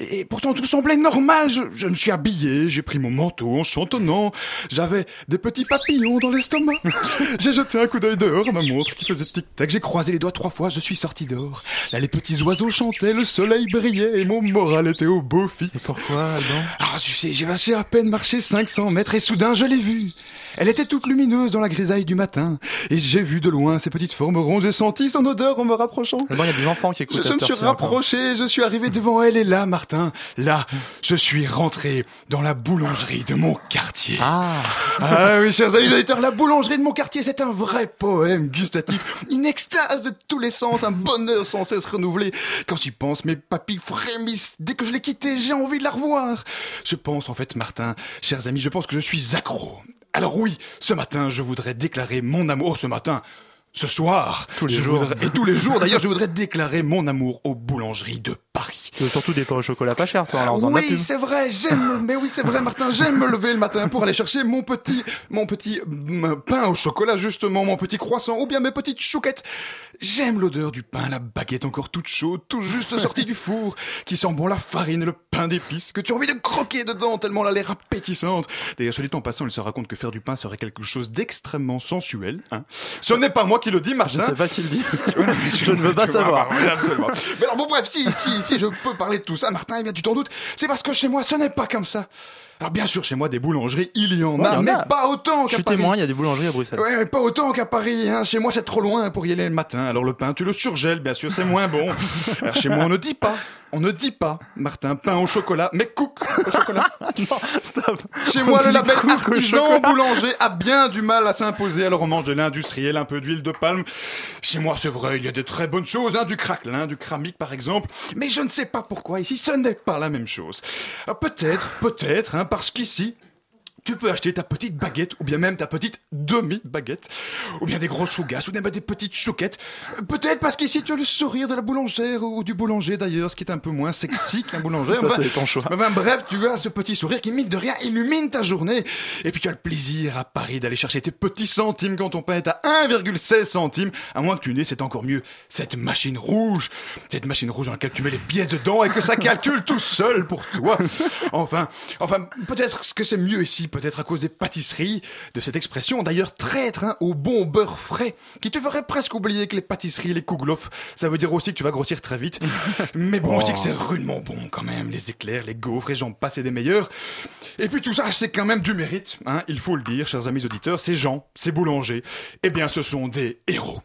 Et pourtant tout semblait normal. Je, je me suis habillé, j'ai pris mon manteau en chantonnant. J'avais des petits papillons dans l'estomac. J'ai jeté un coup d'œil dehors à ma montre qui faisait tic-tac. J'ai croisé les doigts trois fois, je suis sorti dehors. Là, les petits oiseaux chantaient, le soleil brillait et mon moral était au beau fixe.
Et pourquoi, Alban
Ah, tu sais, j'ai assez à peine marché 500 mètres et soudain je l'ai vue. Elle était toute lumineuse dans la grisaille du matin. Et j'ai vu de loin ses petites formes rondes. J'ai senti son odeur en me rapprochant.
Il y a des enfants qui écoutent
Je, je me suis
encore.
rapproché, je suis arrivé devant elle et là, Martin, là, je suis rentré dans la boulangerie de mon quartier.
Ah,
Ah oui, chers amis auditeurs, la boulangerie de mon quartier, c'est un vrai poème gustatif, une extase de tous les sens, un bonheur sans cesse renouvelé. Quand j'y pense, mes papilles frémissent. Dès que je l'ai quittée, j'ai envie de la revoir. Je pense, en fait, Martin, chers amis, je pense que je suis accro. Alors oui, ce matin, je voudrais déclarer mon amour. Oh, ce matin, ce soir,
Tous les jours.
voudrais- et tous les jours, d'ailleurs, je voudrais déclarer mon amour aux boulangeries de Paris.
tu veux surtout des pains au chocolat pas cher, toi, la
Oui, c'est vrai, j'aime, mais oui, c'est vrai, Martin, j'aime me lever le matin pour aller chercher mon petit, mon petit mm, pain au chocolat, justement, mon petit croissant, ou bien mes petites chouquettes. J'aime l'odeur du pain, la baguette encore toute chaude, tout juste sortie du four, qui sent bon la farine, le pain d'épices, que tu as envie de croquer dedans tellement elle a l'air appétissante. D'ailleurs, soit dit en passant, il se raconte que faire du pain serait quelque chose d'extrêmement sensuel, hein. Ce n'est pas moi qui le
Je
Martin.
sais pas qui le dit.
je
ne veux pas savoir.
Mais alors bon bref, si, si, si je peux parler de tout ça, Martin, eh bien tu t'en doutes, c'est parce que chez moi ce n'est pas comme ça. Alors bien sûr, chez moi des boulangeries, il y en
Ouais, il y
a,
en
mais
a.
pas autant
Je
qu'à
suis
Paris.
témoin, il y a des boulangeries à Bruxelles.
Ouais, mais pas autant qu'à Paris. Hein. Chez moi, c'est trop loin pour y aller le matin. Alors le pain, tu le surgèles, bien sûr, c'est moins bon. Alors chez moi, on ne dit pas, on ne dit pas, Martin, pain au chocolat, mais cook au chocolat.
non, stop.
Chez
On
moi, le label artisan boulanger a bien du mal à s'imposer. Alors on mange de l'industriel, un peu d'huile de palme. Chez moi, c'est vrai, il y a de très bonnes choses, hein, du craquelin, du cramique par exemple. Mais je ne sais pas pourquoi ici, ce n'est pas la même chose. Ah, Peut-être, peut-être, hein, parce qu'ici, tu peux acheter ta petite baguette, ou bien même ta petite demi-baguette, ou bien des grosses fougasses, ou même des petites chouquettes. Peut-être parce qu'ici tu as le sourire de la boulangère, ou du boulanger d'ailleurs, ce qui est un peu moins sexy qu'un boulanger.
Ça,
Enfin,
c'est ton choix.
Enfin, bref, tu as ce petit sourire qui, mine de rien, illumine ta journée. Et puis tu as le plaisir à Paris d'aller chercher tes petits centimes quand ton pain est à 1,16 centimes. À moins que tu n'aies, c'est encore mieux, cette machine rouge. Cette machine rouge dans laquelle tu mets les pièces dedans et que ça calcule tout seul pour toi. Enfin, enfin, peut-être que c'est mieux ici, peut-être à cause des pâtisseries, de cette expression d'ailleurs traître hein, au bon beurre frais, qui te ferait presque oublier que les pâtisseries, les kouglof, ça veut dire aussi que tu vas grossir très vite. Mais bon, aussi que c'est rudement bon quand même, les éclairs, les gaufres et j'en passe et des meilleurs. Et puis tout ça, c'est quand même du mérite, hein, il faut le dire, chers amis auditeurs, ces gens, ces boulangers, eh bien ce sont des héros.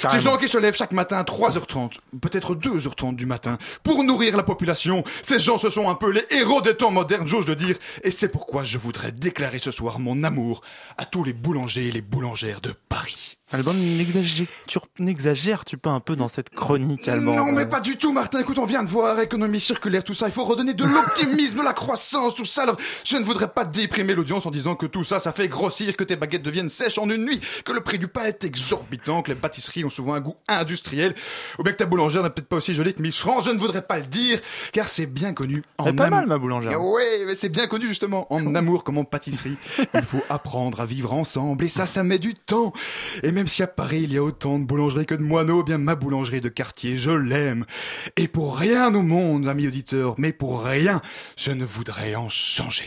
Carrément.
Ces gens qui se lèvent chaque matin à 3h30, peut-être 2h30 du matin, pour nourrir la population, ces gens ce sont un peu les héros des temps modernes, j'ose le dire, et c'est pourquoi je voudrais déclarer ce soir mon amour à tous les boulangers et les boulangères de Paris.
Alban, n'exagères- tu- n'exagères-tu pas un peu dans cette chronique, Alban
Non, mais pas du tout, Martin. Écoute, on vient de voir économie circulaire, tout ça. Il faut redonner de l'optimisme, de la croissance, tout ça. Alors, je ne voudrais pas déprimer l'audience en disant que tout ça, ça fait grossir, que tes baguettes deviennent sèches en une nuit, que le prix du pain est exorbitant, que les pâtisseries ont souvent un goût industriel, ou bien que ta boulangère n'est peut-être pas aussi jolie que Miss France. Je ne voudrais pas le dire, car c'est bien connu en
Elle est pas mal, ma boulangère.
Oui, mais c'est bien connu justement. En amour comme en pâtisserie, il faut apprendre à vivre ensemble et ça, ça met du temps. Et même si à Paris il y a autant de boulangeries que de moineaux, eh bien ma boulangerie de quartier, je l'aime. Et pour rien au monde, amis auditeurs, mais pour rien, je ne voudrais en changer.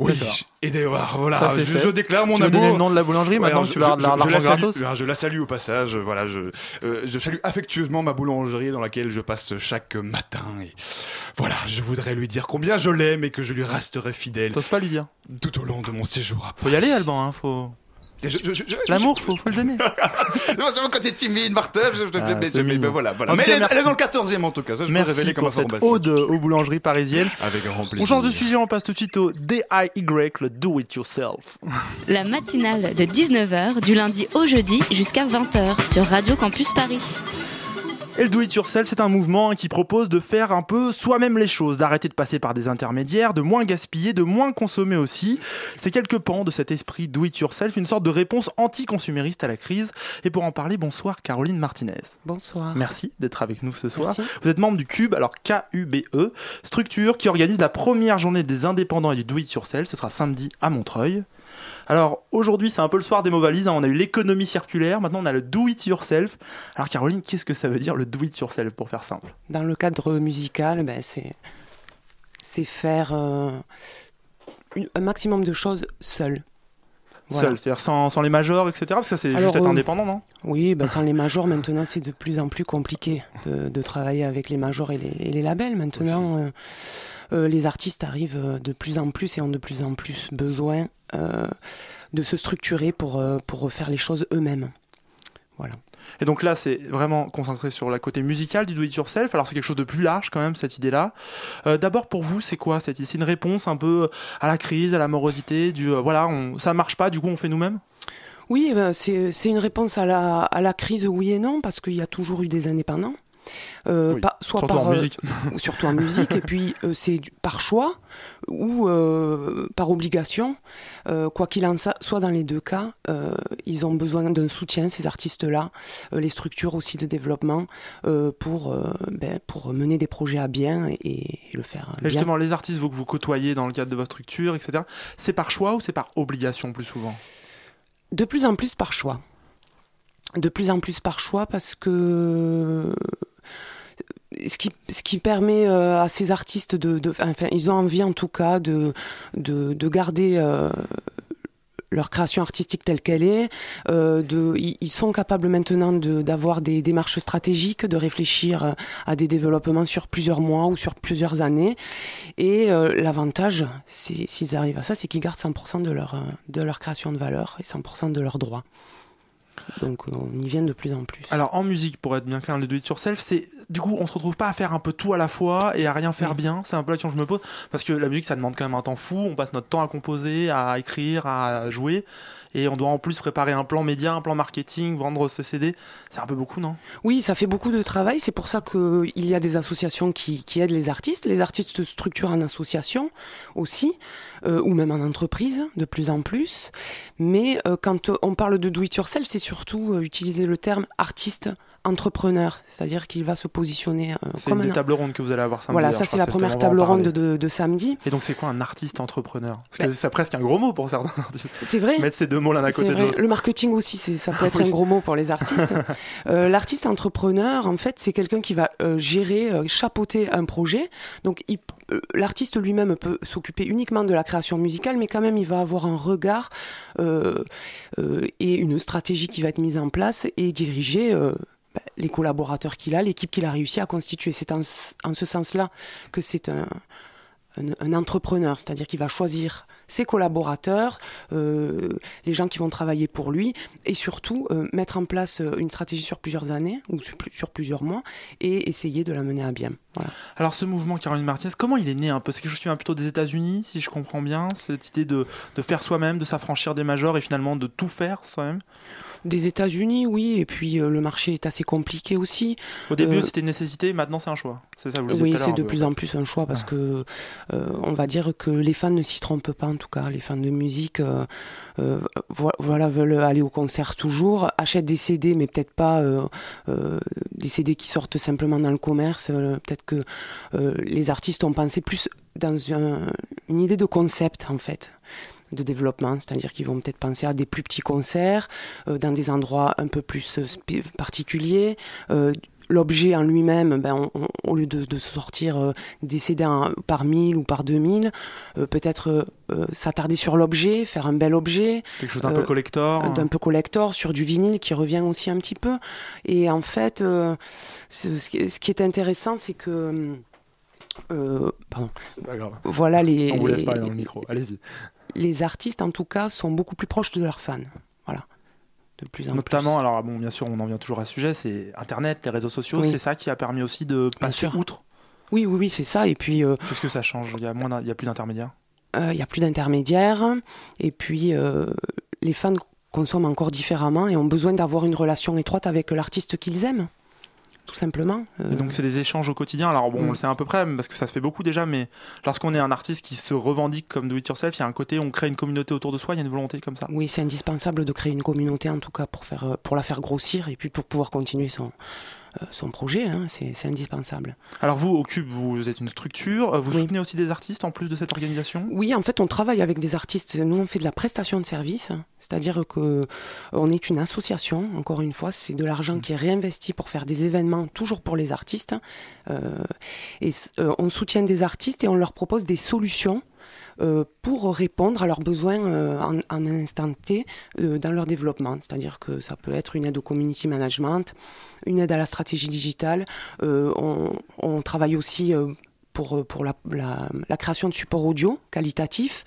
Oui, et d'ailleurs, voilà,
Ça,
je, déclare mon
Tu
amour.
donner le nom de la boulangerie maintenant que tu de la-
la salue-
gratos
Je la salue au passage, voilà, je, euh, je salue affectueusement ma boulangerie dans laquelle je passe chaque matin. Et voilà, je voudrais lui dire combien je l'aime et que je lui resterai fidèle
T'oses pas lui dire
tout au long de mon séjour à
Faut y aller, Alban, hein, faut. L'amour, faut, faut le donner.
Non, c'est moi quand t'es timide, Martin. Je, je-
Ah,
mais, mais- mais voilà, voilà. Mais
cas,
elle, est- elle est
merci.
dans le 14e en tout cas. Ça, je peux
Merci
révéler comment ça
cette ode aux boulangeries parisiennes.
Avec grand plaisir.
On change de sujet, on passe tout de suite au DIY, le do it yourself.
La matinale de 19h du lundi au jeudi jusqu'à 20h sur Radio Campus Paris.
Et le do it yourself, c'est un mouvement qui propose de faire un peu soi-même les choses, d'arrêter de passer par des intermédiaires, de moins gaspiller, de moins consommer aussi. C'est quelques pans de cet esprit do it yourself, une sorte de réponse anti-consumériste à la crise. Et pour en parler, bonsoir Caroline Martinez.
Bonsoir.
Merci d'être avec nous ce soir.
Merci.
Vous êtes membre du Cube, alors K-U-B-E, structure qui organise la première journée des indépendants et du do it yourself. Ce sera samedi à Montreuil. Alors aujourd'hui, c'est un peu le soir des mots valises. hein. On a eu l'économie circulaire, maintenant on a le do it yourself. Alors Caroline, qu'est-ce que ça veut dire le do it yourself pour faire simple?
Dans le cadre musical, ben, c'est c'est faire euh, un maximum de choses seul. Voilà.
Seul, c'est-à-dire sans, sans les majors, etc. Parce que ça, c'est juste être
euh,
indépendant, non?
Oui, ben, sans les majors, maintenant, c'est de plus en plus compliqué de, de travailler avec les majors et les, et les labels. Maintenant, euh, les artistes arrivent euh, de plus en plus et ont de plus en plus besoin euh, de se structurer pour, euh, pour faire les choses eux-mêmes. Voilà.
Et donc là, c'est vraiment concentré sur la côté musical du do it yourself. Alors c'est quelque chose de plus large quand même cette idée-là. Euh, D'abord pour vous, c'est quoi cette C'est une réponse un peu à la crise, à la morosité, du euh, voilà, on, ça marche pas, du coup on fait nous-mêmes?
Oui, ben, c'est c'est une réponse à la, à la crise, oui et non, parce qu'il y a toujours eu des indépendants. Euh,
Oui,
pas- soit
surtout
par,
en
euh,
musique.
ou surtout en musique, et puis euh, c'est par choix ou par obligation. Quoi qu'il en soit, dans les deux cas, ils ont besoin d'un soutien, ces artistes-là, les structures aussi de développement, pour, ben, pour mener des projets à bien et, et le faire
Et
bien.
justement, les artistes vous, que vous côtoyez dans le cadre de votre structure, etc. C'est par choix ou c'est par obligation plus souvent?
De plus en plus par choix. De plus en plus par choix parce que ce qui, ce qui permet euh, à ces artistes de, Enfin, ils ont envie en tout cas de, de, de garder. euh, leur création artistique telle qu'elle est, euh, de, ils, sont capables maintenant d'avoir des démarches stratégiques, de réfléchir à des développements sur plusieurs mois ou sur plusieurs années. Et l'avantage, s'ils arrivent à ça, c'est qu'ils gardent 100% de leur, de leur création de valeur et 100% de leurs droits. Donc on y vient de plus en plus.
Alors en musique, pour être bien clair, le do it yourself, c'est du coup on se retrouve pas à faire un peu tout à la fois et à rien faire bien. C'est un peu la question que je me pose parce que la musique ça demande quand même un temps fou. On passe notre temps à composer, à écrire, à jouer et on doit en plus préparer un plan média, un plan marketing, vendre ses CD. C'est un peu beaucoup, non?
Oui, ça fait beaucoup de travail. C'est pour ça qu'il y a des associations qui, qui aident les artistes. Les artistes se structurent en association aussi, euh, ou même en entreprise de plus en plus. Mais euh, quand on parle de do it yourself, c'est surtout euh, utiliser le terme artiste entrepreneur, c'est-à-dire qu'il va se positionner euh,
C'est
comme
une
un
tables rondes que vous allez avoir samedi.
Voilà, ça c'est la première table ronde de, de samedi.
Et donc c'est quoi un artiste entrepreneur? Parce que c'est presque un gros mot pour certains artistes.
C'est vrai.
Mettre ces deux mots l'un à côté de l'autre.
Le marketing aussi, c'est- ça peut être
Oui.
un gros mot pour les artistes. Euh, L'artiste entrepreneur, en fait, c'est quelqu'un qui va euh, gérer, chapeauter un projet. Donc, il- l'artiste lui-même peut s'occuper uniquement de la création musicale, mais quand même, il va avoir un regard euh, euh, et une stratégie qui va être mise en place et euh, bah, les collaborateurs qu'il a, l'équipe qu'il a réussi à constituer. C'est en, ce- en ce sens-là que c'est un, un entrepreneur, c'est-à-dire qu'il va choisir ses collaborateurs, euh, les gens qui vont travailler pour lui, et surtout euh, mettre en place euh, une stratégie sur plusieurs années ou sur, plus- sur plusieurs mois et essayer de la mener à bien. Voilà.
Alors ce mouvement Caroline Martinez, comment il est né un peu C'est quelque chose qui vient plutôt des États-Unis, si je comprends bien, cette idée de, de faire soi-même, de s'affranchir des majors et finalement de tout faire soi-même?
Des États-Unis, oui, et puis euh, le marché est assez compliqué aussi.
Au début
Euh,
c'était une nécessité, maintenant c'est un choix. C'est ça, vous le disiez
Oui, c'est
un
de plus en plus un choix parce que euh, on va dire que les fans ne s'y trompent pas tout cas. Les fans de musique, euh, euh, vo- voilà, veulent aller au concert toujours, achètent des CD, mais peut-être pas euh, des CD qui sortent simplement dans le commerce. Peut-être que les artistes ont pensé plus dans un- une idée de concept en fait de développement, c'est-à-dire qu'ils vont peut-être penser à des plus petits concerts dans des endroits un peu plus particuliers, l'objet en lui-même, ben, on- on- au lieu de, de sortir euh, un- par 1000 ou par 2000, euh, peut-être euh, euh, s'attarder sur l'objet, faire un bel objet.
Quelque chose d'un peu collector.
euh, D'un peu collector, sur du vinyle qui revient aussi un petit peu. Et en fait, ce, ce qui est intéressant, c'est que. pardon.
Pas grave.
Voilà les.
On vous laisse
les-
parler dans le micro. Allez-y.
Les artistes, en tout cas, sont beaucoup plus proches de leurs fans. De plus en
Notamment, alors bon, bien sûr, on en vient toujours à ce sujet, c'est Internet, les réseaux sociaux,
Oui.
c'est ça qui a permis aussi de passer outre.
Oui, oui, oui, c'est ça. Et puis, euh,
Qu'est-ce que ça change? Il y a moins, il y a plus d'intermédiaires?
euh, il n'y a plus d'intermédiaires. Et puis, euh, les fans consomment encore différemment et ont besoin d'avoir une relation étroite avec l'artiste qu'ils aiment. Tout simplement. Euh,
Et donc c'est des échanges au quotidien. Alors bon,
Mm.
on le sait à peu près parce que ça se fait beaucoup déjà, mais lorsqu'on est un artiste qui se revendique comme do it yourself, il y a un côté, on crée une communauté autour de soi, il y a une volonté comme ça.
Oui, c'est indispensable de créer une communauté en tout cas pour, faire, euh, pour la faire grossir et puis pour pouvoir continuer son, euh, son projet. hein, c'est indispensable.
Alors vous, au Cube, vous êtes une structure, euh, vous
Oui.
soutenez aussi des artistes en plus de cette organisation?
Oui, en fait, on travaille avec des artistes. Nous, on fait de la prestation de service, c'est-à-dire que euh, on est une association. Encore une fois, c'est de l'argent qui est réinvesti pour faire des événements, toujours pour les artistes. Euh, et euh, on soutient des artistes et on leur propose des solutions. Euh, pour répondre à leurs besoins euh, en, un instant T euh, dans leur développement. C'est-à-dire que ça peut être une aide au community management, une aide à la stratégie digitale. On, travaille aussi pour, pour la, la- la création de supports audio qualitatifs.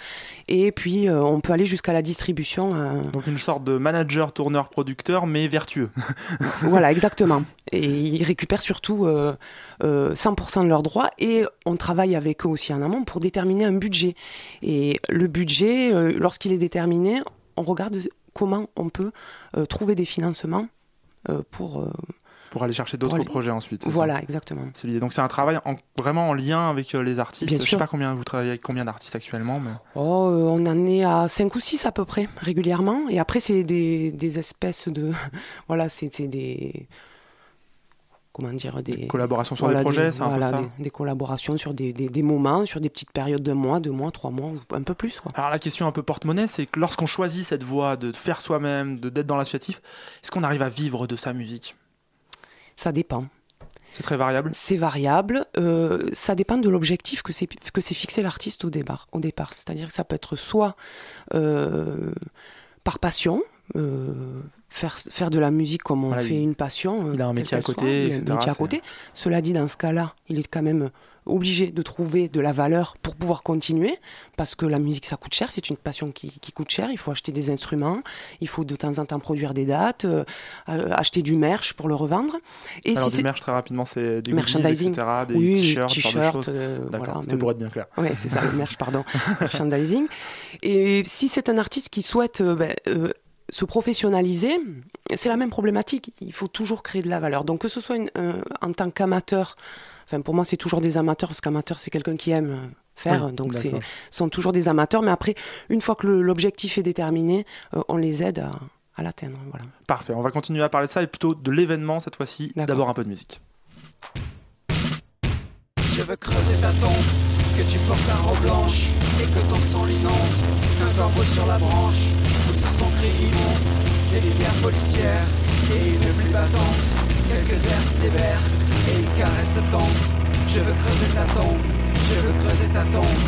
Et puis, euh, on peut aller jusqu'à la distribution. euh,
Donc une sorte de manager, tourneur, producteur, mais vertueux.
voilà, exactement. Et ils récupèrent surtout euh, euh, 100% de leurs droits et on travaille avec eux aussi en amont pour déterminer un budget. Et le budget, euh, lorsqu'il est déterminé, on regarde comment on peut euh, trouver des financements euh, pour...
Pour aller chercher d'autres
aller-
projets ensuite.
voilà, exactement.
C'est l'idée. Donc c'est un travail en- vraiment en lien avec euh, les artistes.
Bien
Je sais
sûr.
pas combien vous travaillez avec combien d'artistes actuellement, mais
Oh, euh, on en est à 5 ou 6 à peu près, régulièrement. Et après, c'est des, des espèces de... voilà, c'est des... Comment dire des,
collaborations sur
voilà,
des projets, c'est un
voilà,
peu ça.
des, des collaborations sur des, moments, sur des petites périodes de mois, deux mois, trois mois, un peu plus. Quoi.
Alors la question un peu porte-monnaie, c'est que lorsqu'on choisit cette voie de faire soi-même, de d'être dans l'associatif, est-ce qu'on arrive à vivre de sa musique?
Ça dépend.
C'est très variable.
C'est variable. euh, ça dépend de l'objectif que c'est que c'est fixé l'artiste au départ. Au départ, c'est-à-dire que ça peut être soit euh, par passion. Euh, faire, faire de la musique comme on
Voilà,
fait
il-
une passion. euh,
il a un métier à côté,
soit, il a
etc.,
un métier à côté. Cela dit, dans ce cas-là, il est quand même obligé de trouver de la valeur pour pouvoir continuer, parce que la musique, ça coûte cher, c'est une passion qui, qui coûte cher, il faut acheter des instruments, il faut de temps en temps produire des dates, euh, acheter du merch pour le revendre. Et
Alors
si
du merch très rapidement, c'est des
merchandising,
goodies, etc., des
oui,
t-shirts,
t-shirts, euh, voilà,
c'était pour être bien clair.
Ouais, c'est ça, le merch, pardon, merchandising. Et si c'est un artiste qui souhaite euh, ben, se professionnaliser, c'est la même problématique. Il faut toujours créer de la valeur. Donc que ce soit une- euh, en tant qu'amateur, enfin pour moi c'est toujours des amateurs parce qu'amateur c'est quelqu'un qui aime euh, faire,
Oui,
donc c'est sont toujours des amateurs. Mais après, une fois que l'objectif est déterminé, euh, on les aide à, à l'atteindre. Voilà.
Parfait, on va continuer à parler de ça et plutôt de l'événement cette fois-ci. D'abord un peu de musique.
Je veux creuser ta tombe, que tu portes ta robe blanche et que ton sang l'inonde. Un corbeau sur la branche, cri immonde, des lumières policières et une pluie battante. Quelques airs sévères et une caresse tendre. Je veux creuser ta tombe, je veux creuser ta tombe.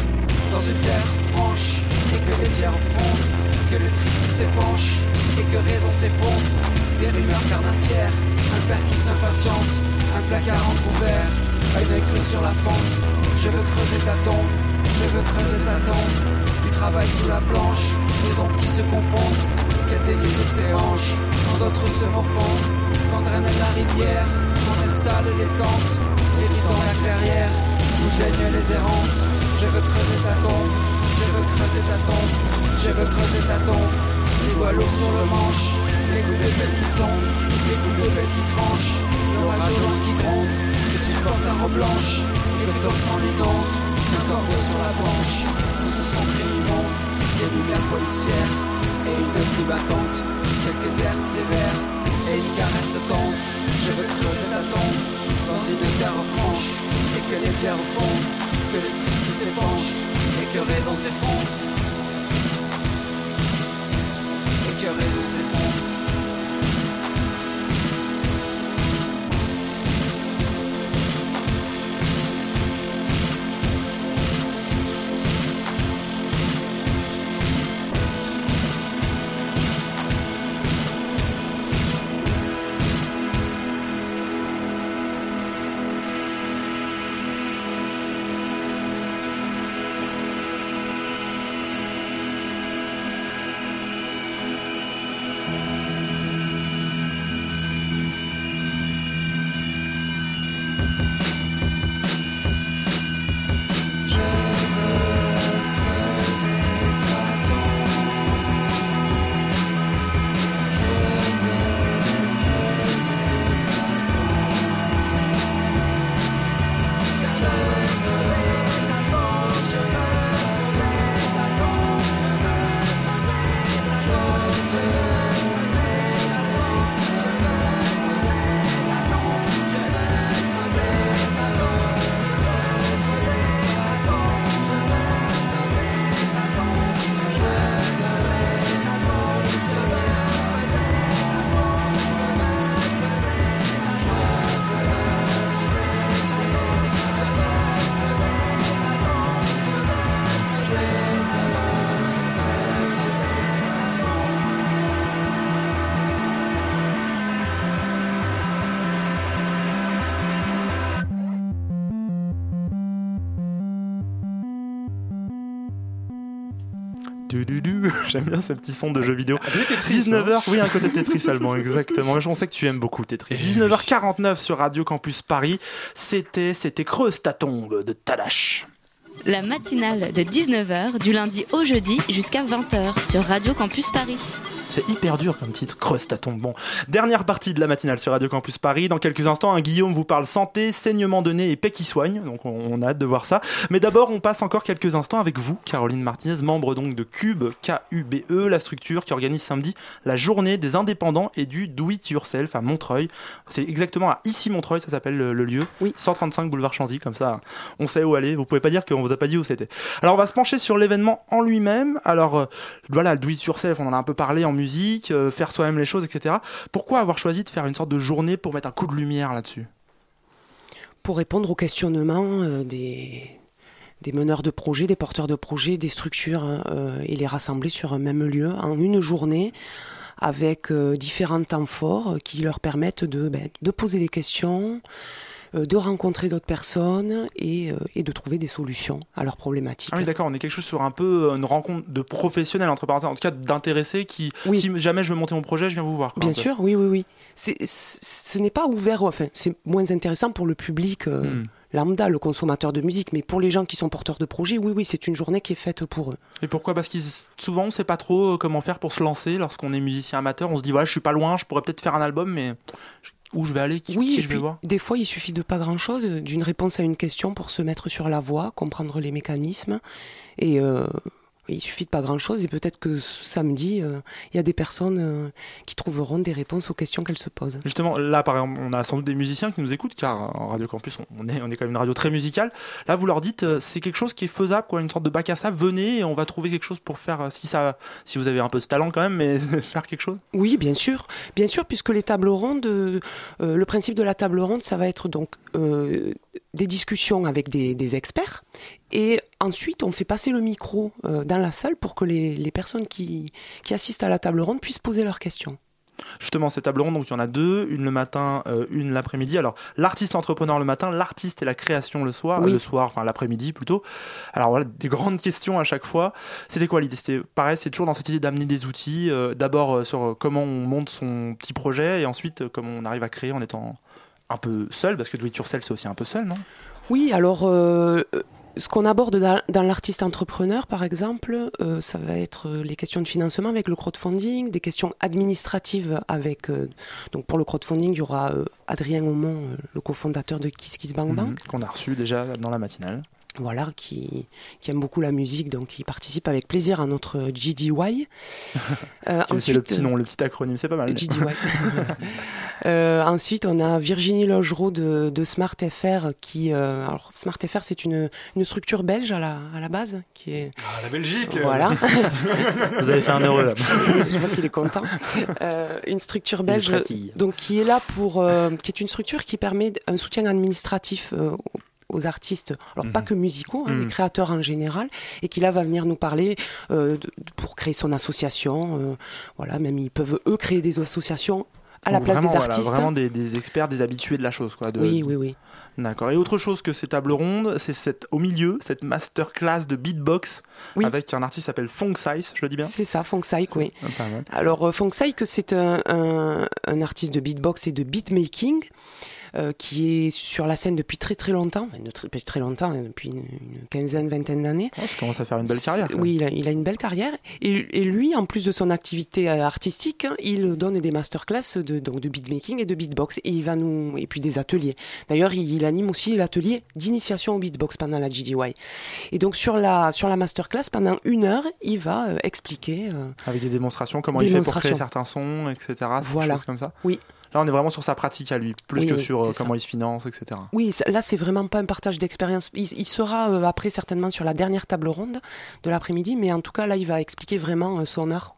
Dans une terre franche et que les pierres fondent, que le triste s'épanche et que raison s'effondre. Des rumeurs carnassières, un père qui s'impatiente, un placard entrouvert, un œil sur la fente. Je veux creuser ta tombe, je veux creuser ta tombe. Du travail sous la planche, des ombres qui se confondent. Qu'elle délivre ses hanches, quand d'autres se morfondent. Quand draine la rivière, on installe les tentes, évitant la clairière où gênent les errantes. Je veux creuser ta tombe, je veux creuser ta tombe, je veux creuser ta tombe. Les doigts lourds sur le manche, les coups de pelle qui sont, les coups de pelle qui tranchent, l'orage au qui gronde, que tu portes ta robe blanche, et que ton sang l'inonde, un corbeau sur la branche, où se sent immonde, des lumières policières, et une pluie battante, quelques airs sévères, et une caresse tendre. Je veux creuser ta tombe, dans une terre franche, et que les pierres fondent, que les tristes s'épanchent, et que raison s'effondre. Et que raison s'effondre.
Du, du, du. J'aime bien ce petit son de jeu vidéo.
19h,
19h, oui, un côté Tetris allemand, exactement. On sait que tu aimes beaucoup Tetris. 19h49 sur Radio Campus Paris. C'était, c'était Creuse ta tombe de Tadash.
La matinale de 19h du lundi au jeudi jusqu'à 20h sur Radio Campus Paris.
C'est hyper dur comme titre, creuse ta tombe. Bon, dernière partie de la matinale sur Radio Campus Paris. Dans quelques instants, un Guillaume vous parle santé, saignement de nez et paix qui soigne. Donc on, on a hâte de voir ça. Mais d'abord, on passe encore quelques instants avec vous, Caroline Martinez, membre donc de Cube, K-U-B-E, la structure qui organise samedi la journée des indépendants et du do it yourself à Montreuil. C'est exactement à ici Montreuil, ça s'appelle le, le lieu.
Oui.
135 boulevard Chanzy, comme ça on sait où aller. Vous pouvez pas dire qu'on vous a pas dit où c'était. Alors on va se pencher sur l'événement en lui-même. Alors euh, voilà, le do it yourself, on en a un peu parlé en musique, euh, faire soi-même les choses, etc. Pourquoi avoir choisi de faire une sorte de journée pour mettre un coup de lumière là-dessus?
Pour répondre aux questionnements euh, des, meneurs de projets, des porteurs de projets, des structures, et les rassembler sur un même lieu en une journée avec différents temps forts qui leur permettent de, ben, poser des questions, de rencontrer d'autres personnes et, euh, et de trouver des solutions à leurs problématiques.
Ah oui, d'accord, on est quelque chose sur un peu euh, une rencontre de professionnels, entre parenthèses, en tout cas d'intéressés qui, si jamais je veux monter mon projet, je viens vous voir. quoi,
Bien sûr, oui, oui, oui. C- ce n'est pas ouvert, enfin, c'est moins intéressant pour le public euh,
Hmm.
lambda, le consommateur de musique, mais pour les gens qui sont porteurs de projets, oui, oui, c'est une journée qui est faite pour eux.
Et pourquoi? Parce que souvent on sait pas trop euh, comment faire pour se lancer lorsqu'on est musicien amateur. On se dit voilà, je suis pas loin, je pourrais peut-être faire un album, mais où je vais aller, qui,
Oui,
qui je vais
puis,
voir
des fois, il suffit de pas grand-chose, d'une réponse à une question pour se mettre sur la voie, comprendre les mécanismes. Et euh, il suffit de pas grand-chose. Et peut-être que samedi, euh, il y a des personnes euh, qui trouveront des réponses aux questions qu'elles se posent.
Justement, là, par exemple, on a sans doute des musiciens qui nous écoutent, car en Radio Campus, on- est, on est quand même une radio très musicale. Là, vous leur dites, euh, c'est quelque chose qui est faisable, quoi, une sorte de bac à sable. Venez et on va trouver quelque chose pour faire, euh, si ça, si vous avez un peu de talent quand même, mais faire quelque chose.
Oui, bien sûr, bien sûr, puisque les tables rondes, euh, euh, le principe de la table ronde, ça va être donc euh, des discussions avec des, des experts, et ensuite on fait passer le micro euh, dans la salle pour que les, les personnes qui, qui assistent à la table ronde puissent poser leurs questions.
Justement, ces tables rondes, donc il y en a deux, une le matin, euh, une l'après-midi. Alors, l'artiste entrepreneur le matin, l'artiste et la création le soir,
Oui.
le soir, enfin l'après-midi plutôt. Alors voilà, des grandes questions à chaque fois. C'était quoi l'idée? C'était pareil, c'est toujours dans cette idée d'amener des outils. euh, D'abord euh, sur euh, comment on monte son petit projet et ensuite euh, comment on arrive à créer en étant un peu seul, parce que do it yourself c'est aussi un peu seul, non?
Oui, alors euh, ce qu'on aborde dans, dans l'artiste entrepreneur, par exemple, euh, ça va être euh, les questions de financement avec le crowdfunding, des questions administratives avec. euh, donc pour le crowdfunding, il y aura euh, Adrien Aumont, le cofondateur de Kiss Kiss Bang Bang.
Mhm, Qu'on a reçu déjà dans la matinale.
Voilà, qui, qui aime beaucoup la musique, donc qui participe avec plaisir à notre GDY. Euh,
C'est- c'est le petit nom, le petit acronyme, c'est pas mal.
GDY. Euh, ensuite, on a Virginie Logereau de, de Smart FR, qui, euh, alors Smart FR, c'est une, une structure belge à la, à la base, qui est.
Ah, la Belgique
Voilà.
Vous avez fait un heureux là.
Je vois qu'il est content. Euh, une structure belge, donc qui est là pour, euh, qui est une structure qui permet un soutien administratif euh, aux artistes, alors pas que musicaux, hein,
Mhm.
les créateurs en général, et qui là va venir nous parler euh, de- pour créer son association. euh, voilà, même ils peuvent eux créer des associations à la
Donc
place
vraiment,
des
voilà,
artistes.
vraiment des, des experts, des habitués de la chose. Quoi, de-
Oui, oui, oui.
D'accord. Et autre chose que ces tables rondes, c'est cette, au milieu, cette masterclass de beatbox
Oui.
avec un artiste qui s'appelle Fong Size, je le dis bien?
C'est ça, Fong Saik, oui.
Ah.
Alors, euh, Fong Saik, c'est un, un- un artiste de beatbox et de beatmaking qui est sur la scène depuis très très longtemps, enfin, depuis très longtemps, hein, depuis une, une quinzaine, vingtaine d'années.
Oh, ça commence à faire une belle carrière.
Oui, il a, il a une belle carrière. Et, et lui, en plus de son activité euh, artistique, hein, il donne des masterclass de, donc de beatmaking et de beatbox. Et il va nous, et puis des ateliers. D'ailleurs, il, il anime aussi l'atelier d'initiation au beatbox pendant la GDY. Et donc sur la sur la masterclass, pendant une heure, il va euh, expliquer. euh,
Avec des démonstrations, comment il fait pour créer certains sons, etc.
Voilà.
choses comme ça.
Oui.
Là, on est vraiment sur sa pratique à lui, plus
Oui,
que
oui,
sur euh,
ça.
comment il se finance, etc.
Oui, là, c'est vraiment pas un partage d'expérience. Il, il sera euh, après certainement sur la dernière table ronde de l'après-midi, mais en tout cas, là, il va expliquer vraiment euh, son art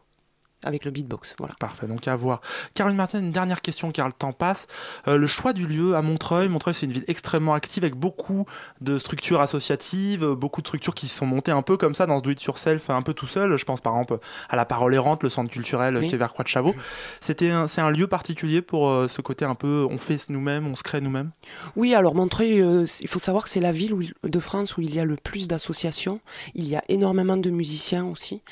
avec le beatbox. Voilà.
Parfait, donc à voir. Caroline Martin, une dernière question car le temps passe. Euh, le choix du lieu à Montreuil, Montreuil c'est une ville extrêmement active avec beaucoup de structures associatives, euh, beaucoup de structures qui se sont montées un peu comme ça dans ce do it yourself, un peu tout seul. Je pense par exemple à la Parole errante, le centre culturel
Oui.
qui est vers Croix de Chavaux. C'était un, c'est un lieu particulier pour euh, ce côté un peu on fait nous-mêmes, on se crée nous-mêmes?
Oui, alors Montreuil, euh, il faut savoir que c'est la ville où de France où il y a le plus d'associations. Il y a énormément de musiciens aussi.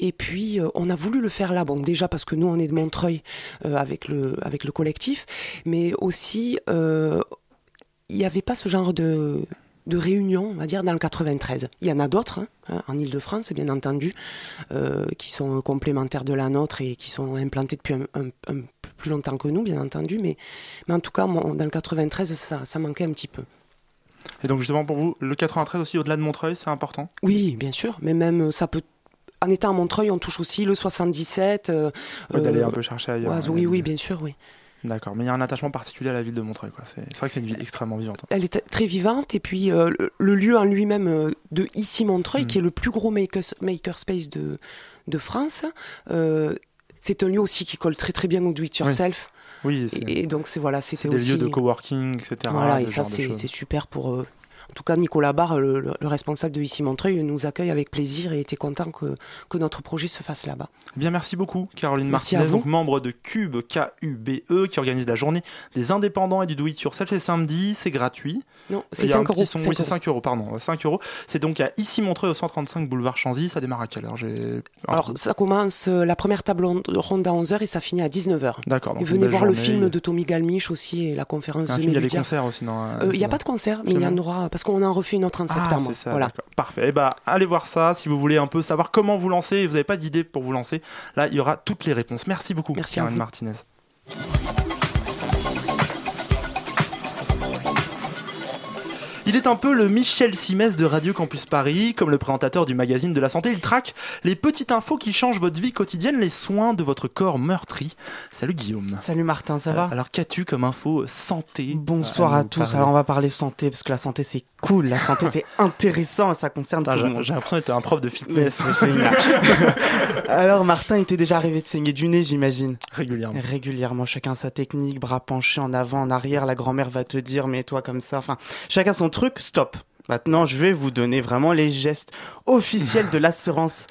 Et puis, on a voulu le faire là. Bon, déjà parce que nous, on est de Montreuil euh, avec, le, avec le collectif, mais aussi, euh, il n'y avait pas ce genre de de réunion, on va dire, dans le 93. Il y en a d'autres, hein, hein, en Ile-de-France, bien entendu, euh, qui sont complémentaires de la nôtre et qui sont implantés depuis un, un- un peu plus longtemps que nous, bien entendu, mais, mais en tout cas, dans le 93, ça, ça manquait un petit peu.
Et donc justement pour vous, le 93 aussi au-delà de Montreuil, c'est important?
Oui, bien sûr, mais même ça peut. En étant à Montreuil, on touche aussi le 77. euh,
Ouais, d'aller
euh,
un peu chercher ailleurs. Ouais,
oui, oui, bien sûr, oui.
D'accord, mais il y a un attachement particulier à la ville de Montreuil. C'est vrai que c'est une ville extrêmement vivante. hein.
Elle est très vivante et puis euh, le, lieu en lui-même euh, de ici Montreuil,
Mm.
qui est le plus gros maker, makerspace de, de France, euh, c'est un lieu aussi qui colle très très bien au do it yourself.
Oui, c'est
Et, et donc c'est voilà, c'était
c'est des
aussi
lieux de coworking, etc.
Voilà, et ça c'est super pour. Euh, en tout cas, Nicolas Barre, le, le- le responsable de ici Montreuil, nous accueille avec plaisir et était content que, que notre projet se fasse là-bas.
Eh Bien, merci beaucoup, Caroline
Merci
Martinez, donc membre de Cube, K-U-B-E, qui organise la journée des indépendants et du do it yourself. C'est samedi, c'est gratuit.
Non, c'est
y a un
5
petit
euros.
son-
5
Oui, c'est
euros.
5 euros, pardon. 5 euros. C'est donc à ici Montreuil au 135 boulevard Chanzy. Ça démarre à quelle heure?
Alors, ça commence euh, la première table ronde à 11h et ça finit à 19h.
D'accord.
Et venez voir le film de Tommy Galmiche aussi et la conférence de
il y a des concerts aussi, non
Euh, Il n'y a pas de concert, mais il y en aura, parce qu'on en refait une autre en
Ah,
septembre.
ça,
voilà.
Parfait. Eh ben, allez voir ça si vous voulez un peu savoir comment vous lancer et vous n'avez pas d'idée pour vous lancer. Là, il y aura toutes les réponses. Merci beaucoup,
Merci vous.
Martinez. Il est un peu le Michel Simès de Radio Campus Paris, comme le présentateur du magazine de la santé. Il traque les petites infos qui changent votre vie quotidienne, les soins de votre corps meurtri. Salut Guillaume.
Salut Martin, ça va?
Euh, Alors qu'as-tu comme info santé?
Bonsoir
à
à, tous.
parler
Alors on va parler santé parce que la santé c'est cool, la santé c'est intéressant et ça concerne tout le
J'ai
monde.
j'ai l'impression d'être un prof de
Mais
fitness.
Alors Martin était déjà arrivé de saigner du nez, j'imagine.
Régulièrement.
Régulièrement, chacun sa technique, bras penchés en avant, en arrière. La grand-mère va te dire mets-toi comme ça. Enfin, chacun son truc. Stop. Maintenant, je vais vous donner vraiment les gestes officiels de l'assurance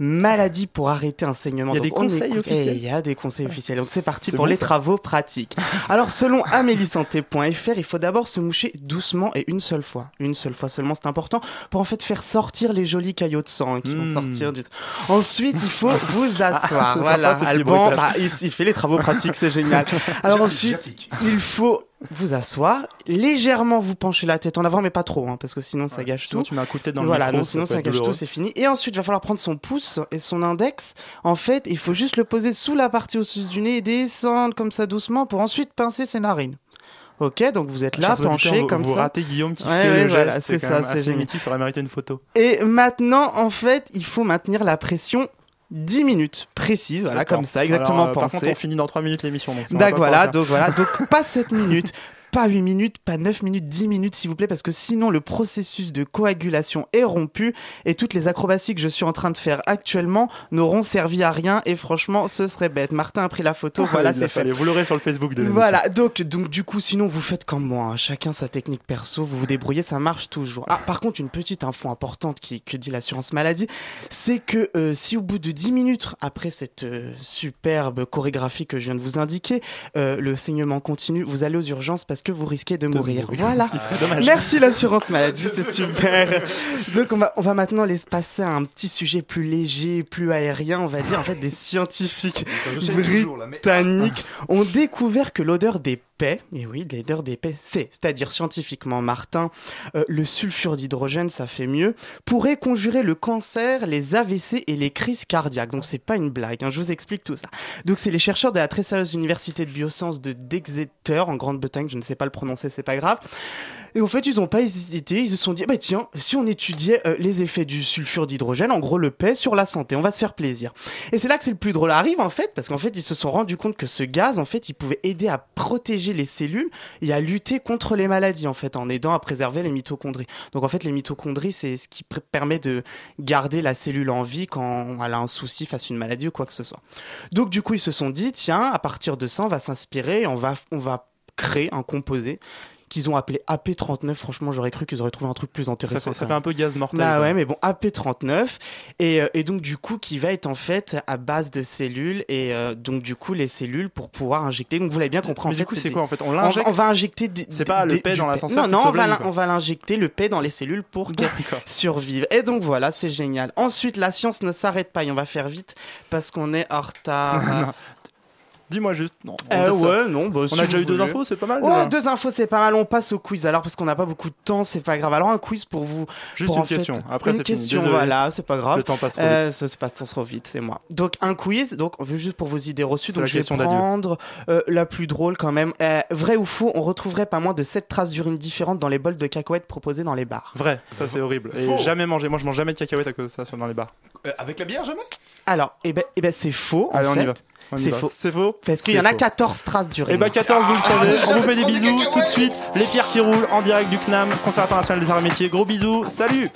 maladie pour arrêter un saignement.
Il y a
Donc,
des
on
conseils
écoute-
officiels
Eh, Il y a des conseils officiels. Donc c'est parti pour
bon,
les
ça.
travaux pratiques. Alors selon ameliesanté.fr, il faut d'abord se moucher doucement et une seule fois. Une seule fois seulement, c'est important pour en fait faire sortir les jolis caillots de sang hein, qui vont sortir du. Ensuite, il faut vous asseoir. Voilà, Alban, bah, il, il fait les travaux pratiques, c'est génial. Alors ensuite, il faut vous asseoir, légèrement vous pencher la tête en avant, mais pas trop, hein, parce que sinon ça gâche
Sinon,
tout.
tu mets un coup de tête dans le
voilà,
micro,
non,
ça
sinon ça
être
gâche tout, c'est fini. Et ensuite, il va falloir prendre son pouce et son index. En fait, il faut juste le poser sous la partie osseuse du nez et descendre comme ça doucement pour ensuite pincer ses narines. Ok, donc vous êtes là,
Chers auditeurs,
penché
vous-
comme
vous
ça.
ratez Guillaume qui
Ouais,
fait
ouais,
le
voilà, c'est ça, c'est
mythique, ça aurait mérité une photo.
Et maintenant, en fait, il faut maintenir la pression 10 minutes précises, voilà,
D'accord.
comme ça, exactement
Alors, euh, Par
pensé.
contre, on finit dans 3 minutes l'émission. pas
voilà,
pouvoir
donc voilà, donc pas 7 minutes. Pas 8 minutes, pas 9 minutes, 10 minutes s'il vous plaît, parce que sinon le processus de coagulation est rompu et toutes les acrobaties que je suis en train de faire actuellement n'auront servi à rien et franchement ce serait bête. Martin a pris la photo,
faire.
voilà c'est fait.
Vous l'aurez sur le Facebook de.
Voilà, donc, donc du coup, sinon vous faites comme moi, hein. chacun sa technique perso, vous vous débrouillez, ça marche toujours. Ah, par contre, une petite info importante qui, que dit l'assurance maladie, c'est que euh, si au bout de 10 minutes, après cette euh, superbe chorégraphie que je viens de vous indiquer, euh, le saignement continue, vous allez aux urgences parce que vous risquez de, mourir.
mourir.
Voilà. Merci l'assurance maladie, c'est super. Donc on va, on va maintenant les passer à un petit sujet plus léger, plus aérien, on va dire en fait des scientifiques britanniques ont découvert que l'odeur des paix, et oui, l'odeur des paix, c'est, c'est-à-dire scientifiquement, Martin, euh, le sulfure d'hydrogène, ça fait mieux, pourrait conjurer le cancer, les AVC et les crises cardiaques. Donc c'est pas une blague, hein, je vous explique tout ça. Donc c'est les chercheurs de la très sérieuse université de biosciences de Exeter en Grande-Bretagne, je ne sais pas le prononcer, c'est pas grave, Et au fait, ils n'ont pas hésité, ils se sont dit, bah tiens, si on étudiait euh, les effets du sulfure d'hydrogène, en gros le paix sur la santé, on va se faire plaisir. Et c'est là que c'est le plus drôle arrive en fait, parce qu'en fait, ils se sont rendus compte que ce gaz, en fait, il pouvait aider à protéger les cellules et à lutter contre les maladies, en fait, en aidant à préserver les mitochondries. Donc en fait, les mitochondries, c'est ce qui permet de garder la cellule en vie quand elle a un souci face à une maladie ou quoi que ce soit. Donc du coup, ils se sont dit, tiens, à partir de ça, on va s'inspirer, on va, on va créer un composé qu'ils ont appelé AP39. Franchement, j'aurais cru qu'ils auraient trouvé un truc plus intéressant.
ça fait un peu gaz mortel.
Bah ouais, mais bon, AP39. Et, euh, et donc, du coup, qui va être en fait à base de cellules. Et euh, donc, du coup, les cellules pour pouvoir injecter. Donc, vous l'avez bien compris.
Mais du coup, c'est
des-
quoi, en fait? On
on,
l'injecte
on va injecter. des-
C'est pas le
des- du
dans l'ascenseur
Non, non, on va, l'in- on l'injecter le paix dans les cellules pour qu'elles survivent. Et donc, voilà, c'est génial. Ensuite, la science ne s'arrête pas. Et on va faire vite parce qu'on est en retard.
Dis-moi juste. Non, on
Euh, ouais, non, bah,
On
si
a déjà eu deux infos, c'est pas mal.
Ouais,
déjà.
deux infos, c'est pas mal. On passe au quiz alors parce qu'on n'a pas beaucoup de temps, c'est pas grave. Alors un quiz pour vous.
Juste
pour,
une
en fait,
question. Après,
une
fini.
question,
Désolé.
voilà, c'est pas grave.
Le temps passe trop
Euh, ça se passe trop vite, c'est moi. Donc un quiz, donc juste pour vos idées reçues. Donc
la
je vais
question
prendre euh, la plus drôle quand même. Euh, vrai ou faux, on retrouverait pas moins de 7 traces d'urine différentes dans les bols de cacahuètes proposés dans les bars.
Vrai, ça c'est horrible. Et
Faux.
jamais manger. Moi je mange jamais de cacahuètes à cause de ça sur- dans les bars.
Euh, avec la bière, jamais?
Alors, eh ben, eh ben c'est faux.
Allez,
en
on
fait.
y va.
C'est faux.
C'est faux
Parce qu'il y en a
faux.
14 traces d'urine.
Et bah 14, vous le savez. On vous fait des bisous tout de suite. Les pierres qui roulent en direct du CNAM, Conservatoire national des arts et métiers. Gros bisous. Salut